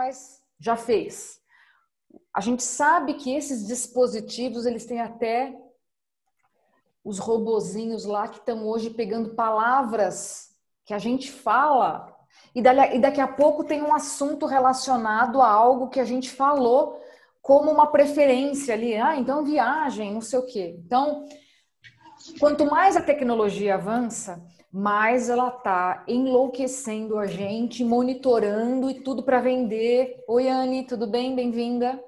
mas já fez. A gente sabe que esses dispositivos, eles têm até os robozinhos lá que estão hoje pegando palavras que a gente fala e daqui a pouco tem um assunto relacionado a algo que a gente falou como uma preferência ali. Ah, então viagem, não sei o quê. Então, quanto mais a tecnologia avança, mais ela está enlouquecendo a gente, monitorando e tudo para vender. Oi, Anne, tudo bem? Bem-vinda.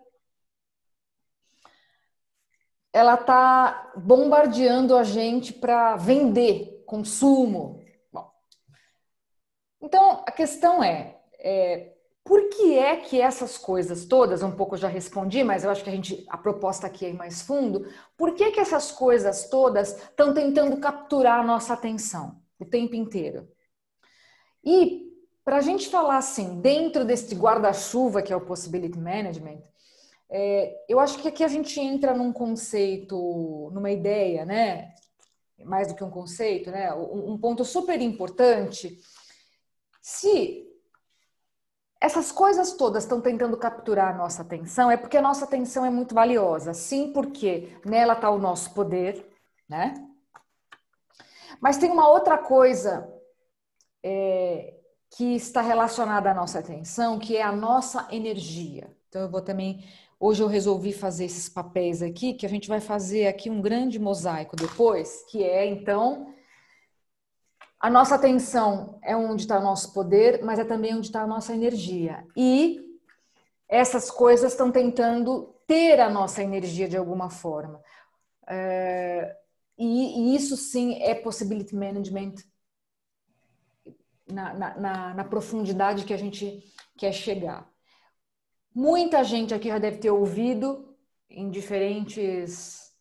Ela está bombardeando a gente para vender, consumo. Bom, então, a questão é, é por que é que essas coisas todas, um pouco eu já respondi, mas eu acho que a gente a proposta aqui é mais fundo, por que que essas coisas todas estão tentando capturar a nossa atenção o tempo inteiro? E para a gente falar assim, dentro deste guarda-chuva que é o possibility management, é, eu acho que aqui a gente entra num conceito, numa ideia, né? Mais do que um conceito, né? Um, um ponto super importante. Se essas coisas todas estão tentando capturar a nossa atenção, é porque a nossa atenção é muito valiosa. Sim, porque nela está o nosso poder, né? Mas tem uma outra coisa é, que está relacionada à nossa atenção, que é a nossa energia. Então, eu vou também. Hoje eu resolvi fazer esses papéis aqui, que a gente vai fazer aqui um grande mosaico depois, que é então a nossa atenção é onde está o nosso poder, mas é também onde está a nossa energia. E essas coisas estão tentando ter a nossa energia de alguma forma. É, e, e, isso sim é possibility management na, na, na, na profundidade que a gente quer chegar. Muita gente aqui já deve ter ouvido em diferentes,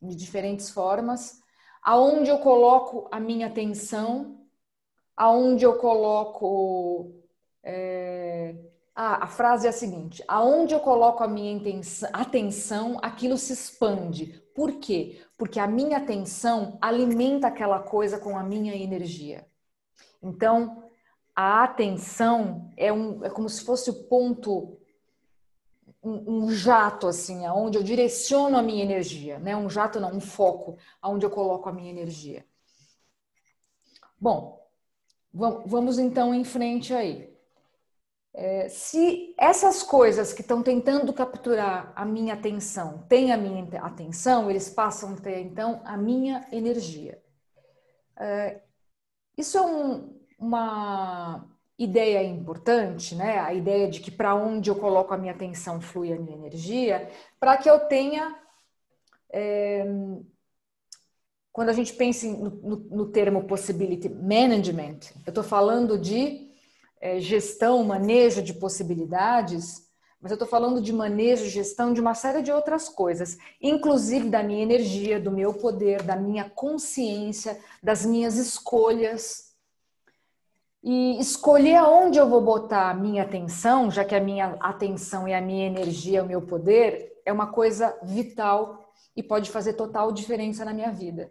de diferentes formas aonde eu coloco a minha atenção, aonde eu coloco. É... A frase é a seguinte: aonde eu coloco a minha atenção, aquilo se expande. Por quê? Porque a minha atenção alimenta aquela coisa com a minha energia. Então, a atenção é, um, é como se fosse o ponto um, jato assim, aonde eu direciono a minha energia, né? Um jato não, um foco, aonde eu coloco a minha energia. Bom, vamos então em frente aí. É, se essas coisas que estão tentando capturar a minha atenção têm a minha atenção, eles passam a ter então a minha energia. É, isso é um, uma ideia importante, né? A ideia de que para onde eu coloco a minha atenção flui a minha energia, para que eu tenha. É, quando a gente pensa no, no, no, termo possibility management, eu estou falando de é, gestão, manejo de possibilidades, mas eu estou falando de manejo, gestão de uma série de outras coisas, inclusive da minha energia, do meu poder, da minha consciência, das minhas escolhas e escolher aonde eu vou botar a minha atenção, já que a minha atenção e a minha energia, o meu poder, é uma coisa vital e pode fazer total diferença na minha vida.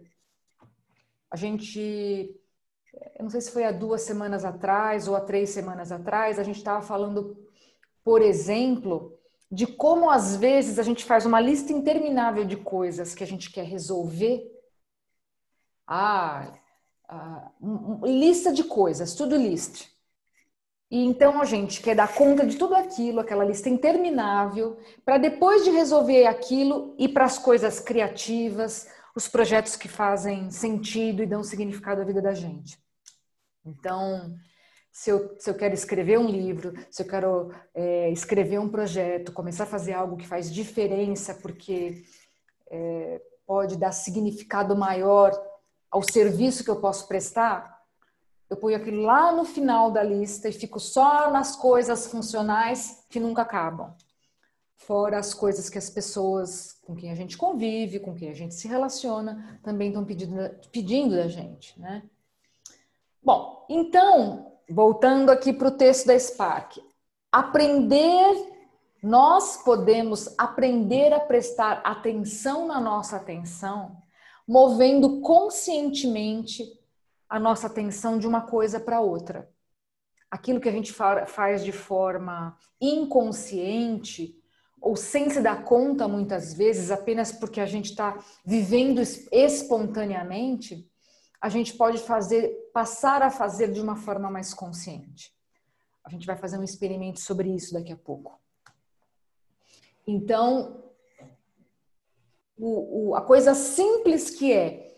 A gente, eu não sei se foi há duas semanas atrás ou há três semanas atrás, a gente estava falando, por exemplo, de como às vezes a gente faz uma lista interminável de coisas que a gente quer resolver. Ah, uh, lista de coisas, tudo list. E então a gente quer dar conta de tudo aquilo, aquela lista interminável, para depois de resolver aquilo ir para as coisas criativas, os projetos que fazem sentido e dão significado à vida da gente. Então, se eu, se eu quero escrever um livro, se eu quero é, escrever um projeto, começar a fazer algo que faz diferença, porque é, pode dar significado maior ao serviço que eu posso prestar, eu ponho aquilo lá no final da lista e fico só nas coisas funcionais que nunca acabam. Fora as coisas que as pessoas com quem a gente convive, com quem a gente se relaciona, também estão pedindo, pedindo da gente, né? Bom, então, voltando aqui para o texto da Spark. Aprender, nós podemos aprender a prestar atenção na nossa atenção movendo conscientemente a nossa atenção de uma coisa para outra. aquilo que a gente faz de forma inconsciente ou sem se dar conta muitas vezes, apenas porque a gente está vivendo espontaneamente, a gente pode fazer, passar a fazer de uma forma mais consciente. A gente vai fazer um experimento sobre isso daqui a pouco. Então, o, o, a coisa simples que é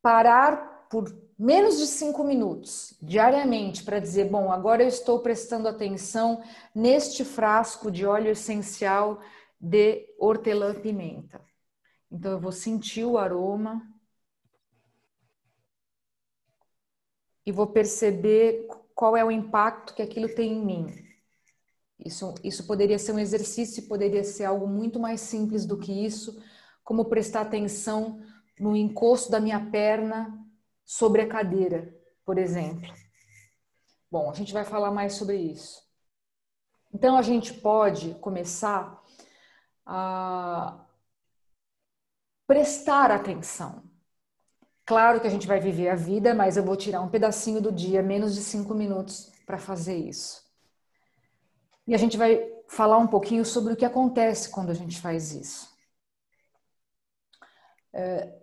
parar por menos de cinco minutos diariamente para dizer: bom, agora eu estou prestando atenção neste frasco de óleo essencial de hortelã-pimenta. Então, eu vou sentir o aroma e vou perceber qual é o impacto que aquilo tem em mim. Isso, isso poderia ser um exercício, poderia ser algo muito mais simples do que isso, como prestar atenção no encosto da minha perna sobre a cadeira, por exemplo. Bom, a gente vai falar mais sobre isso. Então, a gente pode começar a prestar atenção. Claro que a gente vai viver a vida, mas eu vou tirar um pedacinho do dia, menos de cinco minutos, para fazer isso. E a gente vai falar um pouquinho sobre o que acontece quando a gente faz isso. É,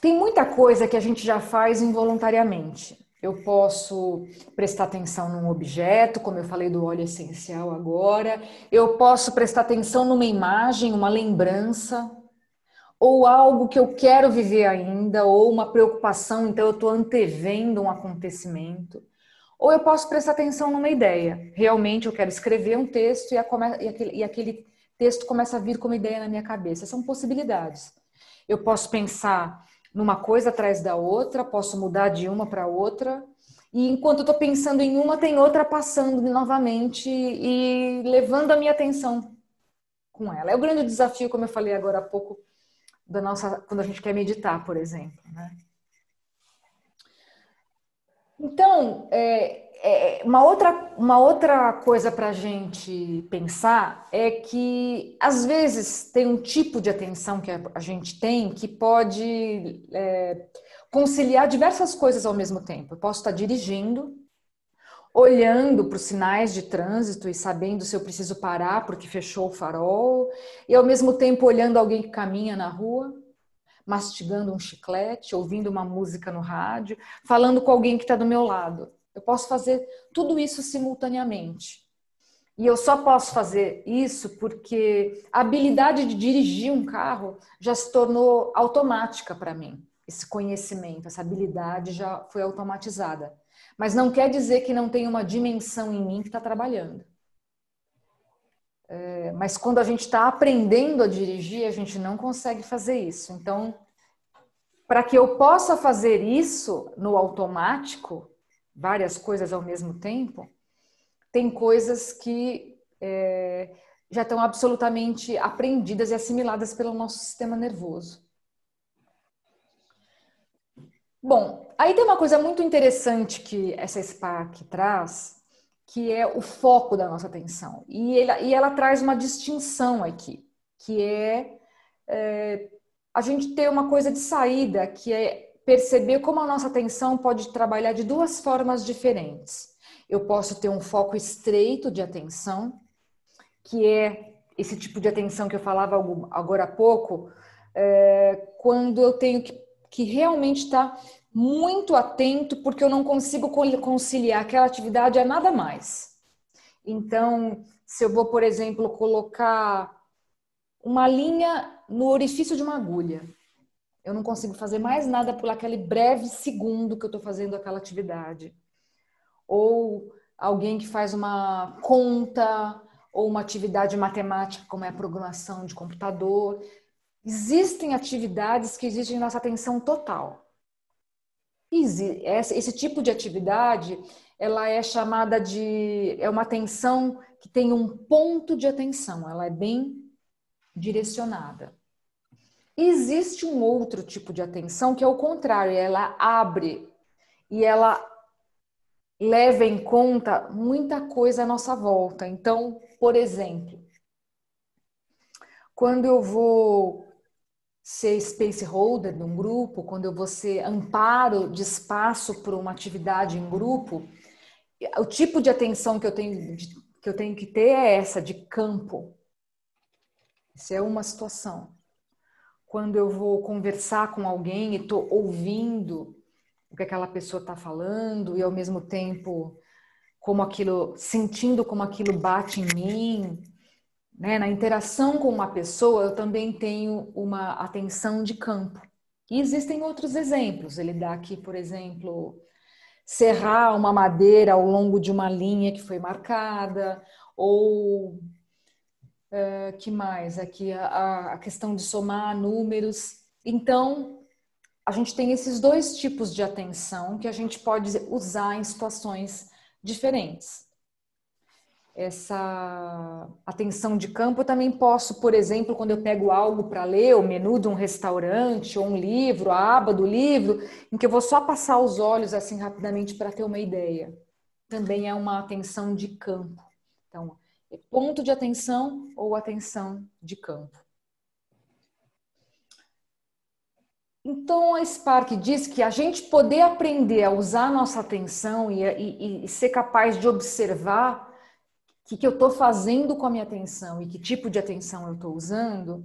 tem muita coisa que a gente já faz involuntariamente. Eu posso prestar atenção num objeto, como eu falei do óleo essencial agora. Eu posso prestar atenção numa imagem, uma lembrança, ou algo que eu quero viver ainda, ou uma preocupação, então eu estou antevendo um acontecimento. Ou eu posso prestar atenção numa ideia. Realmente eu quero escrever um texto e, aquele, e aquele texto começa a vir como ideia na minha cabeça. São possibilidades. Eu posso pensar numa coisa atrás da outra, posso mudar de uma para outra. E enquanto eu estou pensando em uma, tem outra passando novamente e levando a minha atenção com ela. É o grande desafio, como eu falei agora há pouco, da nossa quando a gente quer meditar, por exemplo. Né? Então, é, é, uma, outra, uma outra coisa para a gente pensar é que, às vezes, tem um tipo de atenção que a gente tem que pode é, conciliar diversas coisas ao mesmo tempo. Eu posso estar dirigindo, olhando para os sinais de trânsito e sabendo se eu preciso parar porque fechou o farol, e ao mesmo tempo olhando alguém que caminha na rua, mastigando um chiclete, ouvindo uma música no rádio, falando com alguém que está do meu lado. Eu posso fazer tudo isso simultaneamente. E eu só posso fazer isso porque a habilidade de dirigir um carro já se tornou automática para mim. Esse conhecimento, essa habilidade já foi automatizada. Mas não quer dizer que não tem uma dimensão em mim que está trabalhando. É, mas quando a gente está aprendendo a dirigir, a gente não consegue fazer isso. Então, para que eu possa fazer isso no automático, várias coisas ao mesmo tempo, tem coisas que é, já estão absolutamente aprendidas e assimiladas pelo nosso sistema nervoso. Bom, aí tem uma coisa muito interessante que essa SPAC traz, que é o foco da nossa atenção. E, ele, e ela traz uma distinção aqui, que é, é a gente ter uma coisa de saída, que é perceber como a nossa atenção pode trabalhar de duas formas diferentes. Eu posso ter um foco estreito de atenção, que é esse tipo de atenção que eu falava agora há pouco, é, quando eu tenho que, que realmente estar muito atento, porque eu não consigo conciliar aquela atividade a nada mais. Então, se eu vou, por exemplo, colocar uma linha no orifício de uma agulha, eu não consigo fazer mais nada por aquele breve segundo que eu estou fazendo aquela atividade. Ou alguém que faz uma conta ou uma atividade matemática, como é a programação de computador. Existem atividades que exigem nossa atenção total. Esse tipo de atividade, ela é chamada de é uma atenção que tem um ponto de atenção, ela é bem direcionada. Existe um outro tipo de atenção que é o contrário, ela abre e ela leva em conta muita coisa à nossa volta. Então, por exemplo, quando eu vou ser space holder num grupo, quando eu vou ser amparo de espaço para uma atividade em grupo, o tipo de atenção que eu tenho que eu tenho que ter é essa de campo. Isso é uma situação. Quando eu vou conversar com alguém e estou ouvindo o que aquela pessoa está falando e ao mesmo tempo como aquilo, sentindo como aquilo bate em mim, né? Na interação com uma pessoa, eu também tenho uma atenção de campo. E existem outros exemplos. Ele dá aqui, por exemplo, serrar uma madeira ao longo de uma linha que foi marcada, ou uh, que mais? Aqui a, a questão de somar números. Então, a gente tem esses dois tipos de atenção que a gente pode usar em situações diferentes essa atenção de campo, eu também posso, por exemplo, quando eu pego algo para ler, o menu de um restaurante ou um livro, a aba do livro, em que eu vou só passar os olhos assim rapidamente para ter uma ideia. Também é uma atenção de campo. Então, é ponto de atenção ou atenção de campo. Então, a Spark diz que a gente poder aprender a usar a nossa atenção e, e, e ser capaz de observar que, que eu estou fazendo com a minha atenção e que tipo de atenção eu estou usando,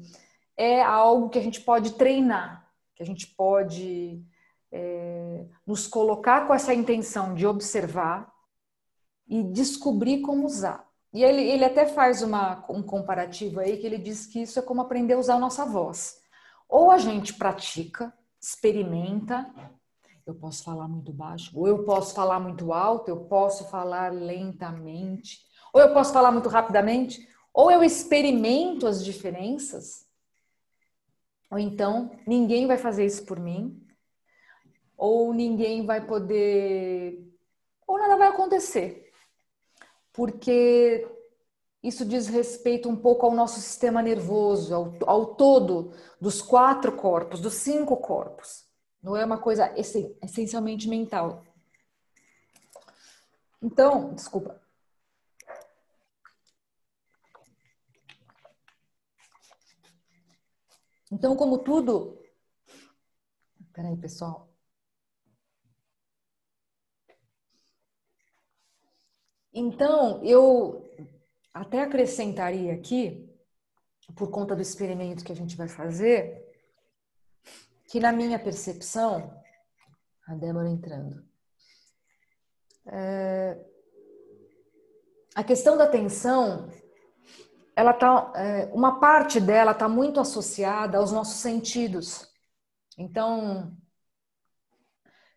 é algo que a gente pode treinar, que a gente pode é, nos colocar com essa intenção de observar e descobrir como usar. E ele, ele até faz uma, um comparativo aí que ele diz que isso é como aprender a usar a nossa voz. Ou a gente pratica, experimenta, eu posso falar muito baixo, ou eu posso falar muito alto, eu posso falar lentamente, ou eu posso falar muito rapidamente, ou eu experimento as diferenças, ou então ninguém vai fazer isso por mim, ou ninguém vai poder, ou nada vai acontecer, porque isso diz respeito um pouco ao nosso sistema nervoso, ao, ao todo dos quatro corpos, dos cinco corpos. Não é uma coisa essencialmente mental. Então, desculpa. Então, como tudo. Peraí, pessoal. Então, eu até acrescentaria aqui, por conta do experimento que a gente vai fazer, que na minha percepção, a Débora entrando, é, a questão da atenção ela tá, é, uma parte dela está muito associada aos nossos sentidos. Então,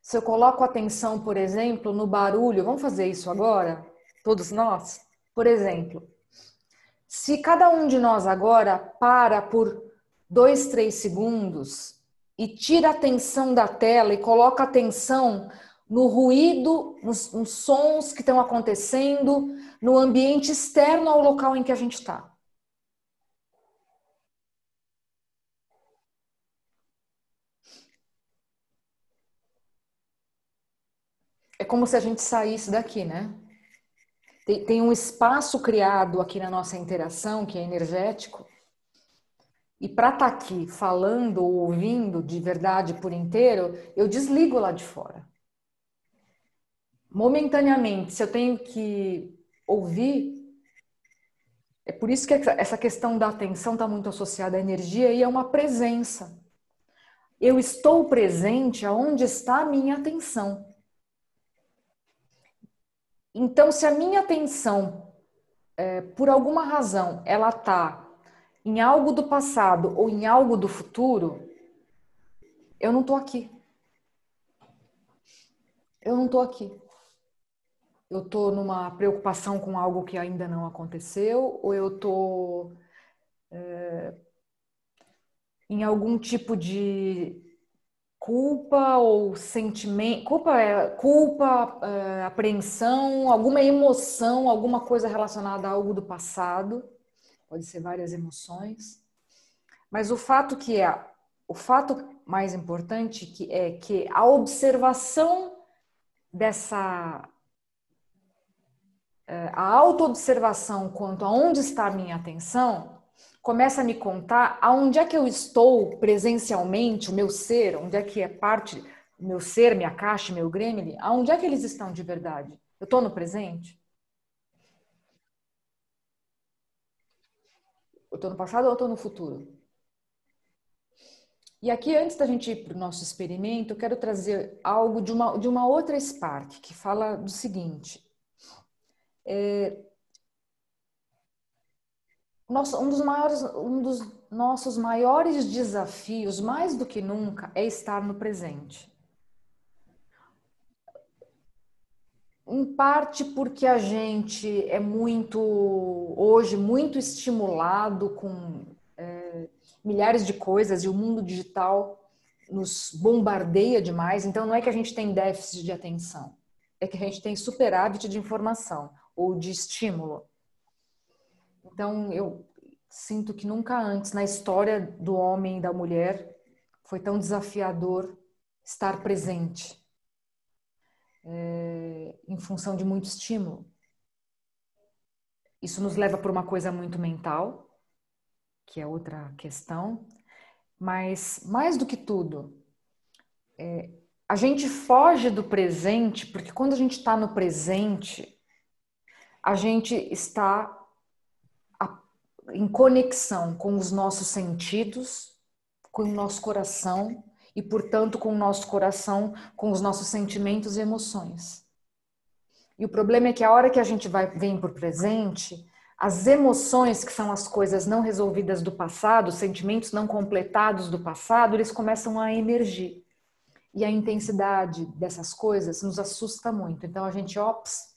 se eu coloco atenção, por exemplo, no barulho, vamos fazer isso agora, todos nós? Por exemplo, se cada um de nós agora para por dois, três segundos e tira a atenção da tela e coloca atenção no ruído, nos, nos sons que estão acontecendo, no ambiente externo ao local em que a gente está. É como se a gente saísse daqui, né? Tem, tem, um espaço criado aqui na nossa interação que é energético. E para estar tá aqui falando ou ouvindo de verdade por inteiro, eu desligo lá de fora. Momentaneamente, se eu tenho que ouvir, é por isso que essa questão da atenção está muito associada à energia e é uma presença. Eu estou presente aonde está a minha atenção. Então, se a minha atenção, é, por alguma razão, ela está em algo do passado ou em algo do futuro, eu não estou aqui. Eu não estou aqui. Eu estou numa preocupação com algo que ainda não aconteceu, ou eu estou é, em algum tipo de culpa ou sentimento, culpa é culpa, é, apreensão, alguma emoção, alguma coisa relacionada a algo do passado, pode ser várias emoções. Mas o fato que é o fato mais importante que é que a observação dessa é, a autoobservação quanto a onde está a minha atenção começa a me contar aonde é que eu estou presencialmente, o meu ser, onde é que é parte, meu ser, minha caixa, meu gremlin, aonde é que eles estão de verdade. Eu estou no presente? Eu estou no passado ou estou no futuro? E aqui, antes da gente ir para o nosso experimento, eu quero trazer algo de uma, de uma outra Spark, que fala do seguinte. É, nosso, um, dos maiores, um dos nossos maiores desafios, mais do que nunca, é estar no presente. Em parte porque a gente é muito, hoje, muito estimulado com é, milhares de coisas e o mundo digital nos bombardeia demais. Então, não é que a gente tem déficit de atenção, é que a gente tem superávit de informação ou de estímulo. Então, eu sinto que nunca antes na história do homem e da mulher foi tão desafiador estar presente é, em função de muito estímulo. Isso nos leva para uma coisa muito mental, que é outra questão, mas mais do que tudo, é, a gente foge do presente, porque quando a gente está no presente, a gente está em conexão com os nossos sentidos, com o nosso coração e, portanto, com o nosso coração, com os nossos sentimentos e emoções. E o problema é que a hora que a gente vai vem o presente, as emoções, que são as coisas não resolvidas do passado, os sentimentos não completados do passado, eles começam a emergir. E a intensidade dessas coisas nos assusta muito. Então a gente, ops,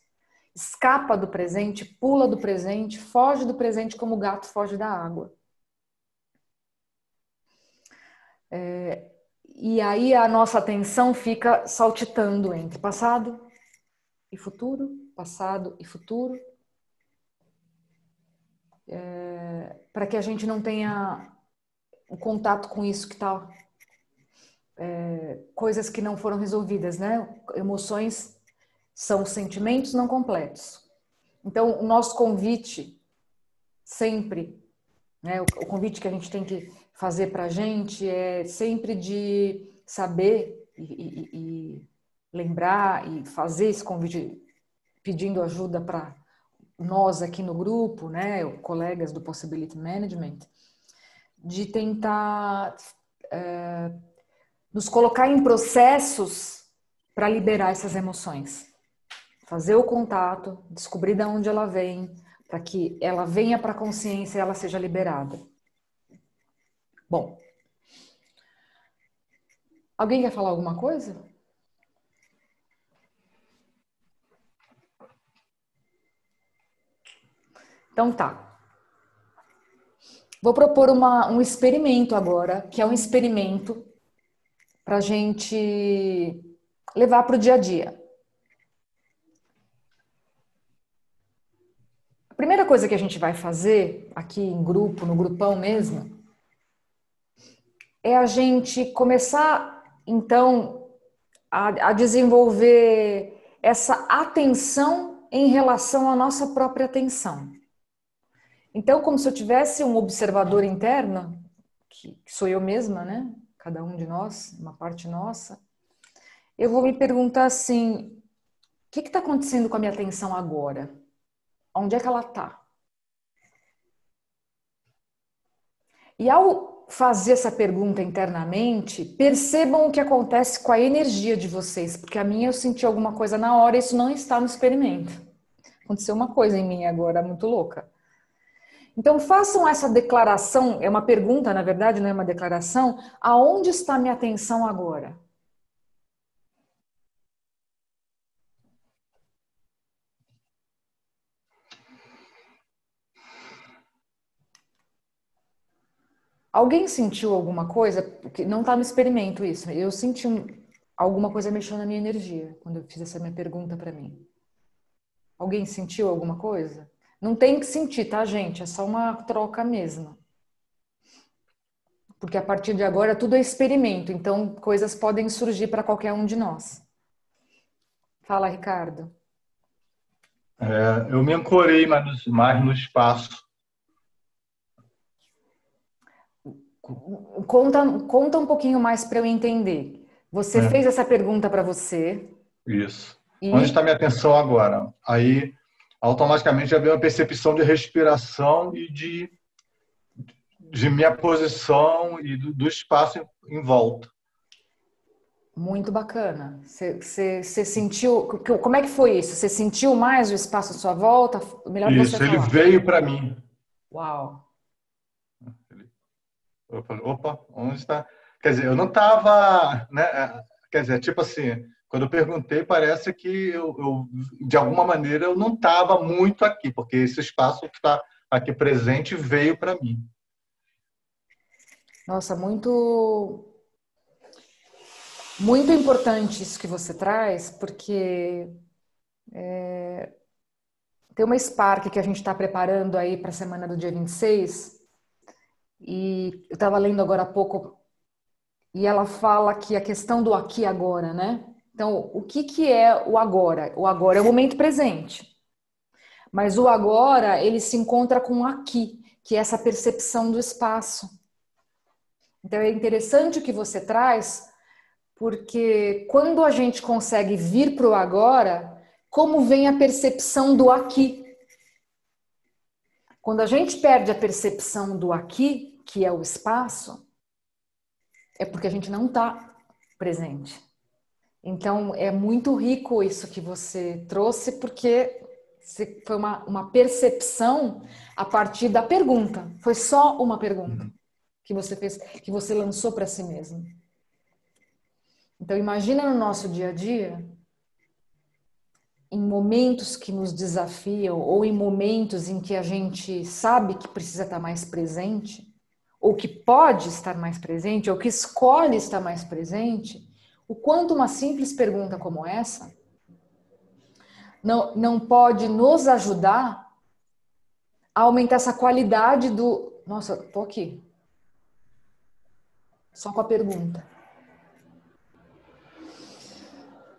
escapa do presente, pula do presente, foge do presente como o gato foge da água. É, e aí a nossa atenção fica saltitando entre passado e futuro, passado e futuro, é, para que a gente não tenha um contato com isso que está. É, coisas que não foram resolvidas, né? Emoções são sentimentos não completos. Então, o nosso convite sempre, né? O, convite que a gente tem que fazer para a gente é sempre de saber e, e, e lembrar e fazer esse convite pedindo ajuda para nós aqui no grupo, né, colegas do Possibility Management, de tentar é, nos colocar em processos para liberar essas emoções. Fazer o contato, descobrir de onde ela vem, para que ela venha para a consciência e ela seja liberada. Bom, alguém quer falar alguma coisa? Então tá. Vou propor uma, um experimento agora, que é um experimento para a gente levar para o dia a dia. A primeira coisa que a gente vai fazer aqui em grupo, no grupão mesmo, é a gente começar então a, a desenvolver essa atenção em relação à nossa própria atenção. Então, como se eu tivesse um observador interno, que, sou eu mesma, né? Cada um de nós, uma parte nossa, eu vou me perguntar assim: o que está acontecendo com a minha atenção agora? Onde é que ela está? E ao fazer essa pergunta internamente, percebam o que acontece com a energia de vocês, porque a minha eu senti alguma coisa na hora, isso não está no experimento. Aconteceu uma coisa em mim agora muito louca. Então façam essa declaração, é uma pergunta, na verdade, não é uma declaração. Aonde está minha atenção agora? Alguém sentiu alguma coisa? Porque não está no experimento isso. Eu senti um, alguma coisa mexendo na minha energia quando eu fiz essa minha pergunta para mim. Alguém sentiu alguma coisa? Não tem que sentir, tá, gente? É só uma troca mesmo. Porque a partir de agora tudo é experimento, então coisas podem surgir para qualquer um de nós. Fala, Ricardo. É, eu me ancorei mais, mais no espaço. Conta, conta um pouquinho mais para eu entender. Você é. fez essa pergunta para você. Isso. E... Onde está minha atenção agora? Aí, automaticamente, já vem uma percepção de respiração e de, de minha posição e do, do espaço em, em volta. Muito bacana. Você sentiu. Como é que foi isso? Você sentiu mais o espaço à sua volta? Melhor isso, ele veio para mim. Uau! Eu falei, opa, onde está? Quer dizer, eu não estava. Né? Quer dizer, tipo assim, quando eu perguntei, parece que eu, eu de alguma maneira, eu não estava muito aqui, porque esse espaço que está aqui presente veio para mim. Nossa, muito muito importante isso que você traz, porque é, tem uma Spark que a gente está preparando aí para a semana do dia 26, e eu estava lendo agora há pouco, e ela fala que a questão do aqui e agora, né? Então, o que, que é o agora? O agora é o momento presente. Mas o agora, ele se encontra com o aqui, que é essa percepção do espaço. Então, é interessante o que você traz, porque quando a gente consegue vir para o agora, como vem a percepção do aqui? Quando a gente perde a percepção do aqui, que é o espaço, é porque a gente não está presente. Então, é muito rico isso que você trouxe, porque foi uma, uma percepção a partir da pergunta. Foi só uma pergunta uhum. que você fez, que você lançou para si mesmo. Então, imagina no nosso dia a dia, em momentos que nos desafiam ou em momentos em que a gente sabe que precisa estar mais presente, ou que pode estar mais presente, ou que escolhe estar mais presente, o quanto uma simples pergunta como essa não, não pode nos ajudar a aumentar essa qualidade do. Nossa, tô aqui. Só com a pergunta.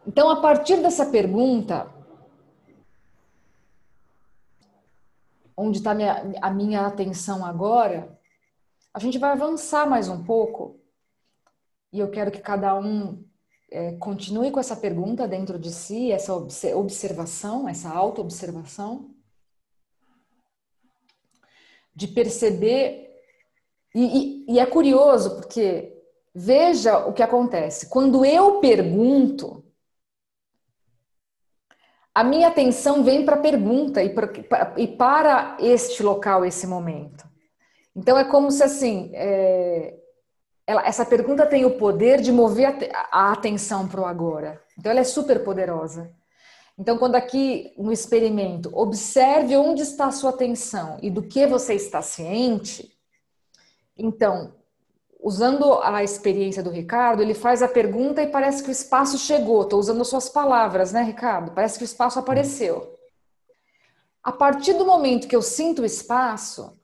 Então, a partir dessa pergunta, onde está a minha atenção agora, a gente vai avançar mais um pouco. E eu quero que cada um é, continue com essa pergunta dentro de si, essa observação, essa auto-observação, de perceber. E, e, e é curioso, porque veja o que acontece. Quando eu pergunto, a minha atenção vem para a pergunta e, e, para este local, esse momento. Então é como se assim, é, ela, essa pergunta tem o poder de mover a, a atenção para o agora. Então ela é super poderosa. Então quando aqui no experimento observe onde está a sua atenção e do que você está ciente, então usando a experiência do Ricardo, ele faz a pergunta e parece que o espaço chegou. Estou usando suas palavras, né, Ricardo? Parece que o espaço apareceu. A partir do momento que eu sinto o espaço,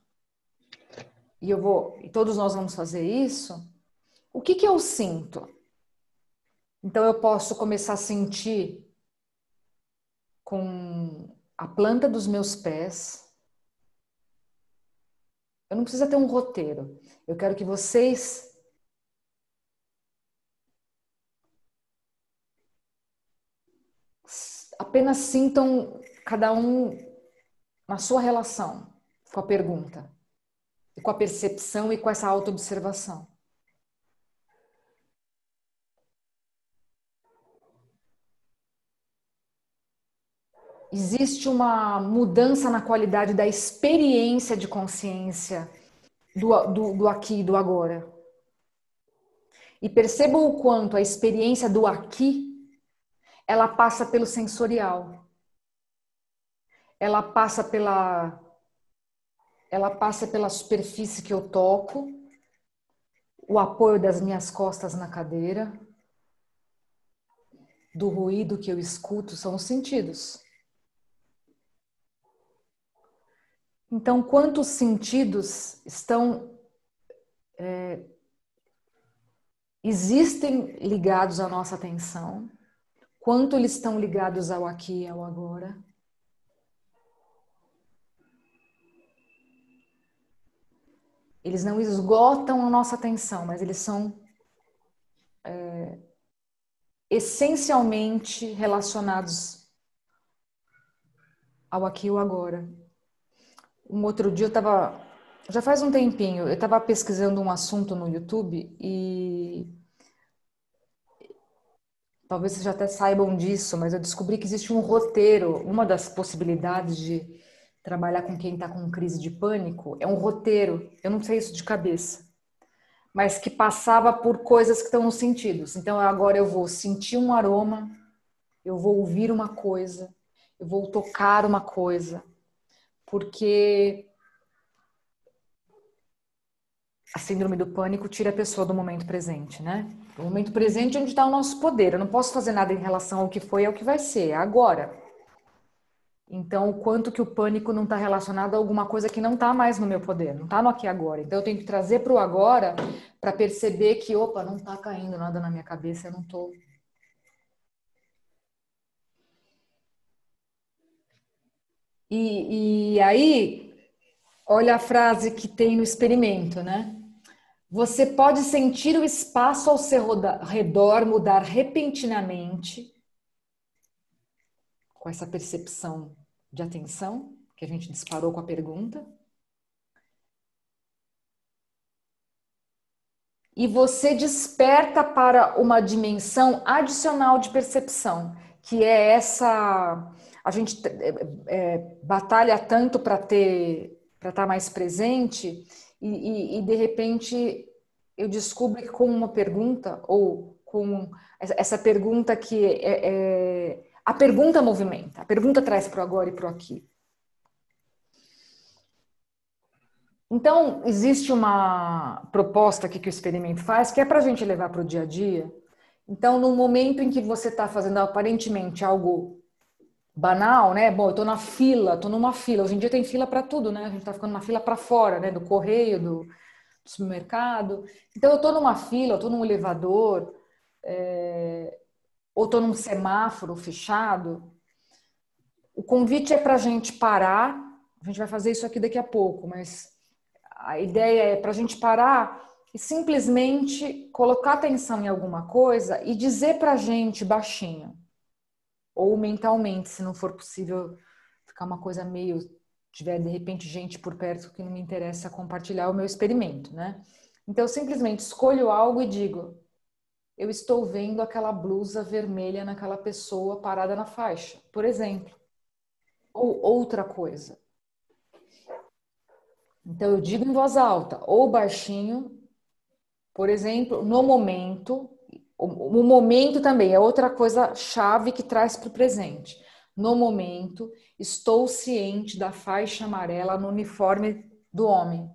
e eu vou, e todos nós vamos fazer isso, o que que eu sinto? Então eu posso começar a sentir com a planta dos meus pés. Eu não precisa ter um roteiro. Eu quero que vocês apenas sintam cada um na sua relação com a pergunta, e com a percepção e com essa autoobservação. Existe uma mudança na qualidade da experiência de consciência do, do, do aqui e do agora. E percebam o quanto a experiência do aqui ela passa pelo sensorial. Ela passa pela ela passa pela superfície que eu toco, o apoio das minhas costas na cadeira, do ruído que eu escuto, são os sentidos. Então, quantos sentidos estão é, existem ligados à nossa atenção? Quanto eles estão ligados ao aqui e ao agora? Eles não esgotam a nossa atenção, mas eles são é, essencialmente relacionados ao aqui e o agora. Um outro dia eu estava, já faz um tempinho, eu estava pesquisando um assunto no YouTube e talvez vocês já até saibam disso, mas eu descobri que existe um roteiro. Uma das possibilidades de trabalhar com quem está com crise de pânico é um roteiro. Eu não sei isso de cabeça, mas que passava por coisas que estão nos sentidos. Então agora eu vou sentir um aroma, eu vou ouvir uma coisa, eu vou tocar uma coisa, porque a síndrome do pânico tira a pessoa do momento presente, né? O momento presente é onde está o nosso poder. Eu não posso fazer nada em relação ao que foi e ao que vai ser, é agora. Então, o quanto que o pânico não está relacionado a alguma coisa que não está mais no meu poder, não está no aqui agora. Então, eu tenho que trazer para o agora para perceber que, opa, não está caindo nada na minha cabeça, eu não estou. E, e aí, olha a frase que tem no experimento, né? Você pode sentir o espaço ao seu redor mudar repentinamente com essa percepção de atenção que a gente disparou com a pergunta. E você desperta para uma dimensão adicional de percepção, que é essa. A gente é, é, batalha tanto para ter, para estar tá mais presente, e, e, e de repente eu descubro que com uma pergunta, ou com essa pergunta que é, é a pergunta movimenta, a pergunta traz para o agora e para o aqui. Então, existe uma proposta aqui que o experimento faz, que é para a gente levar para o dia a dia. Então, no momento em que você está fazendo aparentemente algo banal, né? Bom, eu estou na fila, estou numa fila. Hoje em dia tem fila para tudo, né? A gente está ficando na fila para fora, né? Do correio, do, do supermercado. Então, eu estou numa fila, eu estou num elevador, é, ou estou num semáforo fechado. O convite é para gente parar. A gente vai fazer isso aqui daqui a pouco, mas a ideia é para gente parar e simplesmente colocar atenção em alguma coisa e dizer para a gente baixinho ou mentalmente, se não for possível ficar uma coisa meio tiver de repente gente por perto que não me interessa compartilhar o meu experimento, né? Então eu simplesmente escolho algo e digo: eu estou vendo aquela blusa vermelha naquela pessoa parada na faixa, por exemplo. Ou outra coisa. Então eu digo em voz alta ou baixinho, por exemplo, no momento, o, momento também é outra coisa chave que traz para o presente. No momento, estou ciente da faixa amarela no uniforme do homem.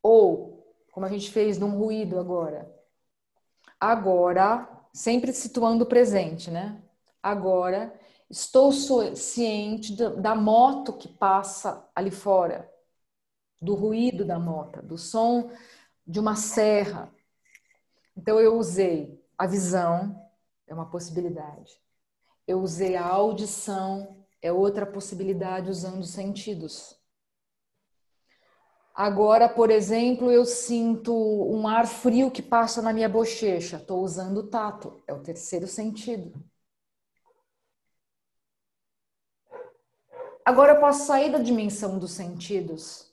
Ou, como a gente fez num ruído agora. Agora, sempre situando o presente, né? Agora, estou ciente da moto que passa ali fora, do ruído da moto, do som de uma serra, então eu usei a visão, é uma possibilidade. Eu usei a audição, é outra possibilidade usando os sentidos. Agora, por exemplo, eu sinto um ar frio que passa na minha bochecha. Estou usando o tato, é o terceiro sentido. Agora eu posso sair da dimensão dos sentidos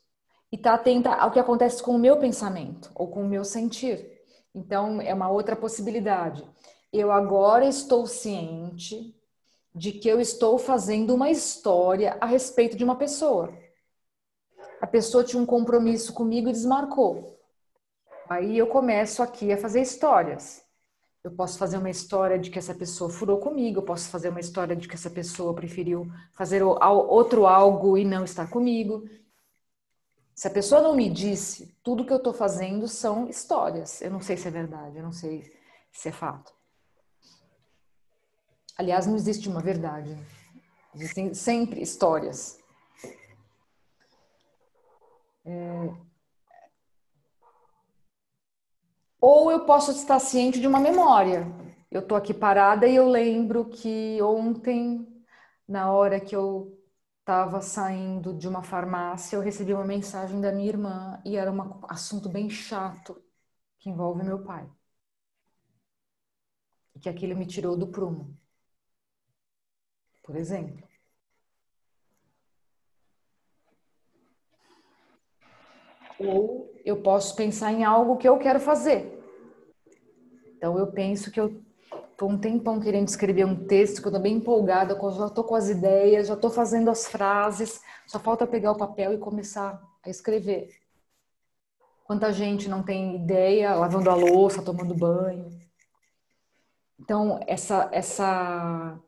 e estar tá atenta ao que acontece com o meu pensamento ou com o meu sentir. Então, é uma outra possibilidade. Eu agora estou ciente de que eu estou fazendo uma história a respeito de uma pessoa. A pessoa tinha um compromisso comigo e desmarcou. Aí eu começo aqui a fazer histórias. Eu posso fazer uma história de que essa pessoa furou comigo, eu posso fazer uma história de que essa pessoa preferiu fazer outro algo e não estar comigo. Se a pessoa não me disse, tudo que eu estou fazendo são histórias. Eu não sei se é verdade, eu não sei se é fato. Aliás, não existe uma verdade. Existem sempre histórias. É... Ou eu posso estar ciente de uma memória. Eu estou aqui parada e eu lembro que ontem, na hora que eu estava saindo de uma farmácia, eu recebi uma mensagem da minha irmã e era um assunto bem chato que envolve meu pai. que aquilo me tirou do prumo. Por exemplo. Ou eu posso pensar em algo que eu quero fazer. Então eu penso que eu estou um tempão querendo escrever um texto, que eu estou bem empolgada, já estou com as ideias, já estou fazendo as frases, só falta pegar o papel e começar a escrever. Quanta gente não tem ideia, lavando a louça, tomando banho. Então, essa, essa.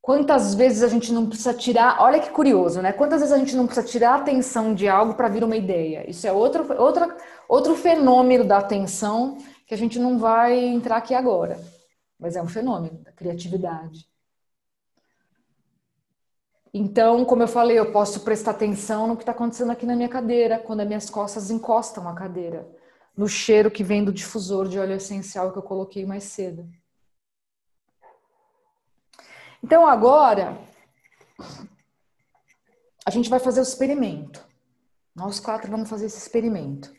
Quantas vezes a gente não precisa tirar. Olha que curioso, né? Quantas vezes a gente não precisa tirar a atenção de algo para vir uma ideia? Isso é outro, outra, outro fenômeno da atenção que a gente não vai entrar aqui agora. Mas é um fenômeno da criatividade. Então, como eu falei, eu posso prestar atenção no que está acontecendo aqui na minha cadeira, quando as minhas costas encostam a cadeira, no cheiro que vem do difusor de óleo essencial que eu coloquei mais cedo. Então, agora, a gente vai fazer o experimento. Nós quatro vamos fazer esse experimento.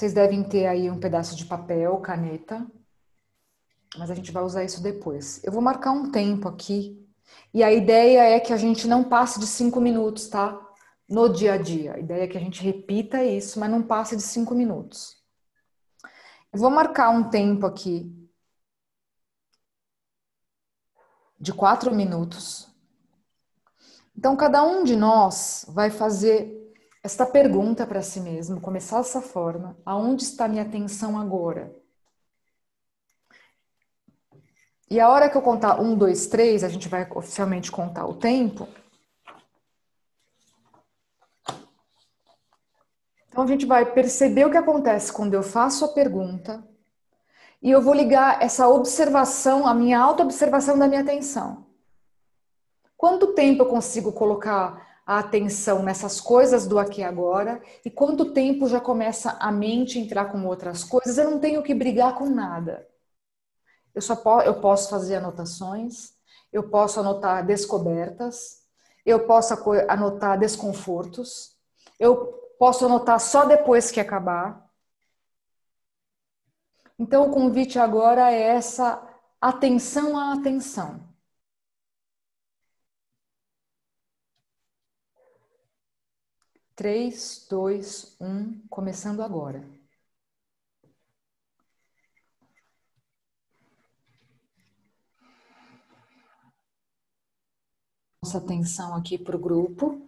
Vocês devem ter aí um pedaço de papel, caneta, mas a gente vai usar isso depois. Eu vou marcar um tempo aqui e a ideia é que a gente não passe de cinco minutos, tá? No dia a dia. A ideia é que a gente repita isso, mas não passe de cinco minutos. Eu vou marcar um tempo aqui de quatro minutos. Então, cada um de nós vai fazer esta pergunta para si mesmo, começar dessa forma: aonde está minha atenção agora? E a hora que eu contar um, dois, três, a gente vai oficialmente contar o tempo. Então a gente vai perceber o que acontece quando eu faço a pergunta e eu vou ligar essa observação, a minha auto-observação da minha atenção. Quanto tempo eu consigo colocar a atenção nessas coisas do aqui e agora e quanto tempo já começa a mente entrar com outras coisas, eu não tenho que brigar com nada. Eu só po eu posso fazer anotações, eu posso anotar descobertas, eu posso anotar desconfortos, eu posso anotar só depois que acabar. Então o convite agora é essa atenção à atenção. Três, dois, um, começando agora. Nossa atenção aqui para o grupo.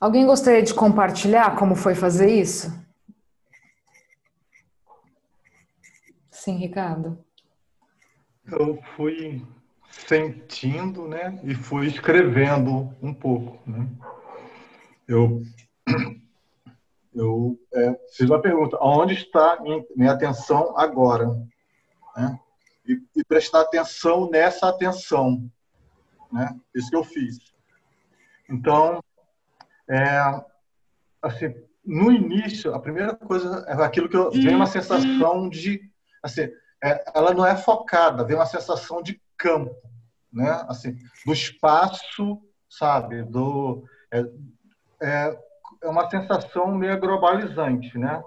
Alguém gostaria de compartilhar como foi fazer isso? Sim, Ricardo. Eu fui sentindo, né, e fui escrevendo um pouco, né. Eu eu é, fiz uma pergunta: onde está minha, minha atenção agora? Né? E, e, prestar atenção nessa atenção, né? Isso que eu fiz. Então, é, assim, no início, a primeira coisa é aquilo que eu, vem uma sensação de assim, é, ela não é focada, vem uma sensação de campo, né? Assim, do espaço, sabe? Do é, é, é uma sensação meio globalizante, né?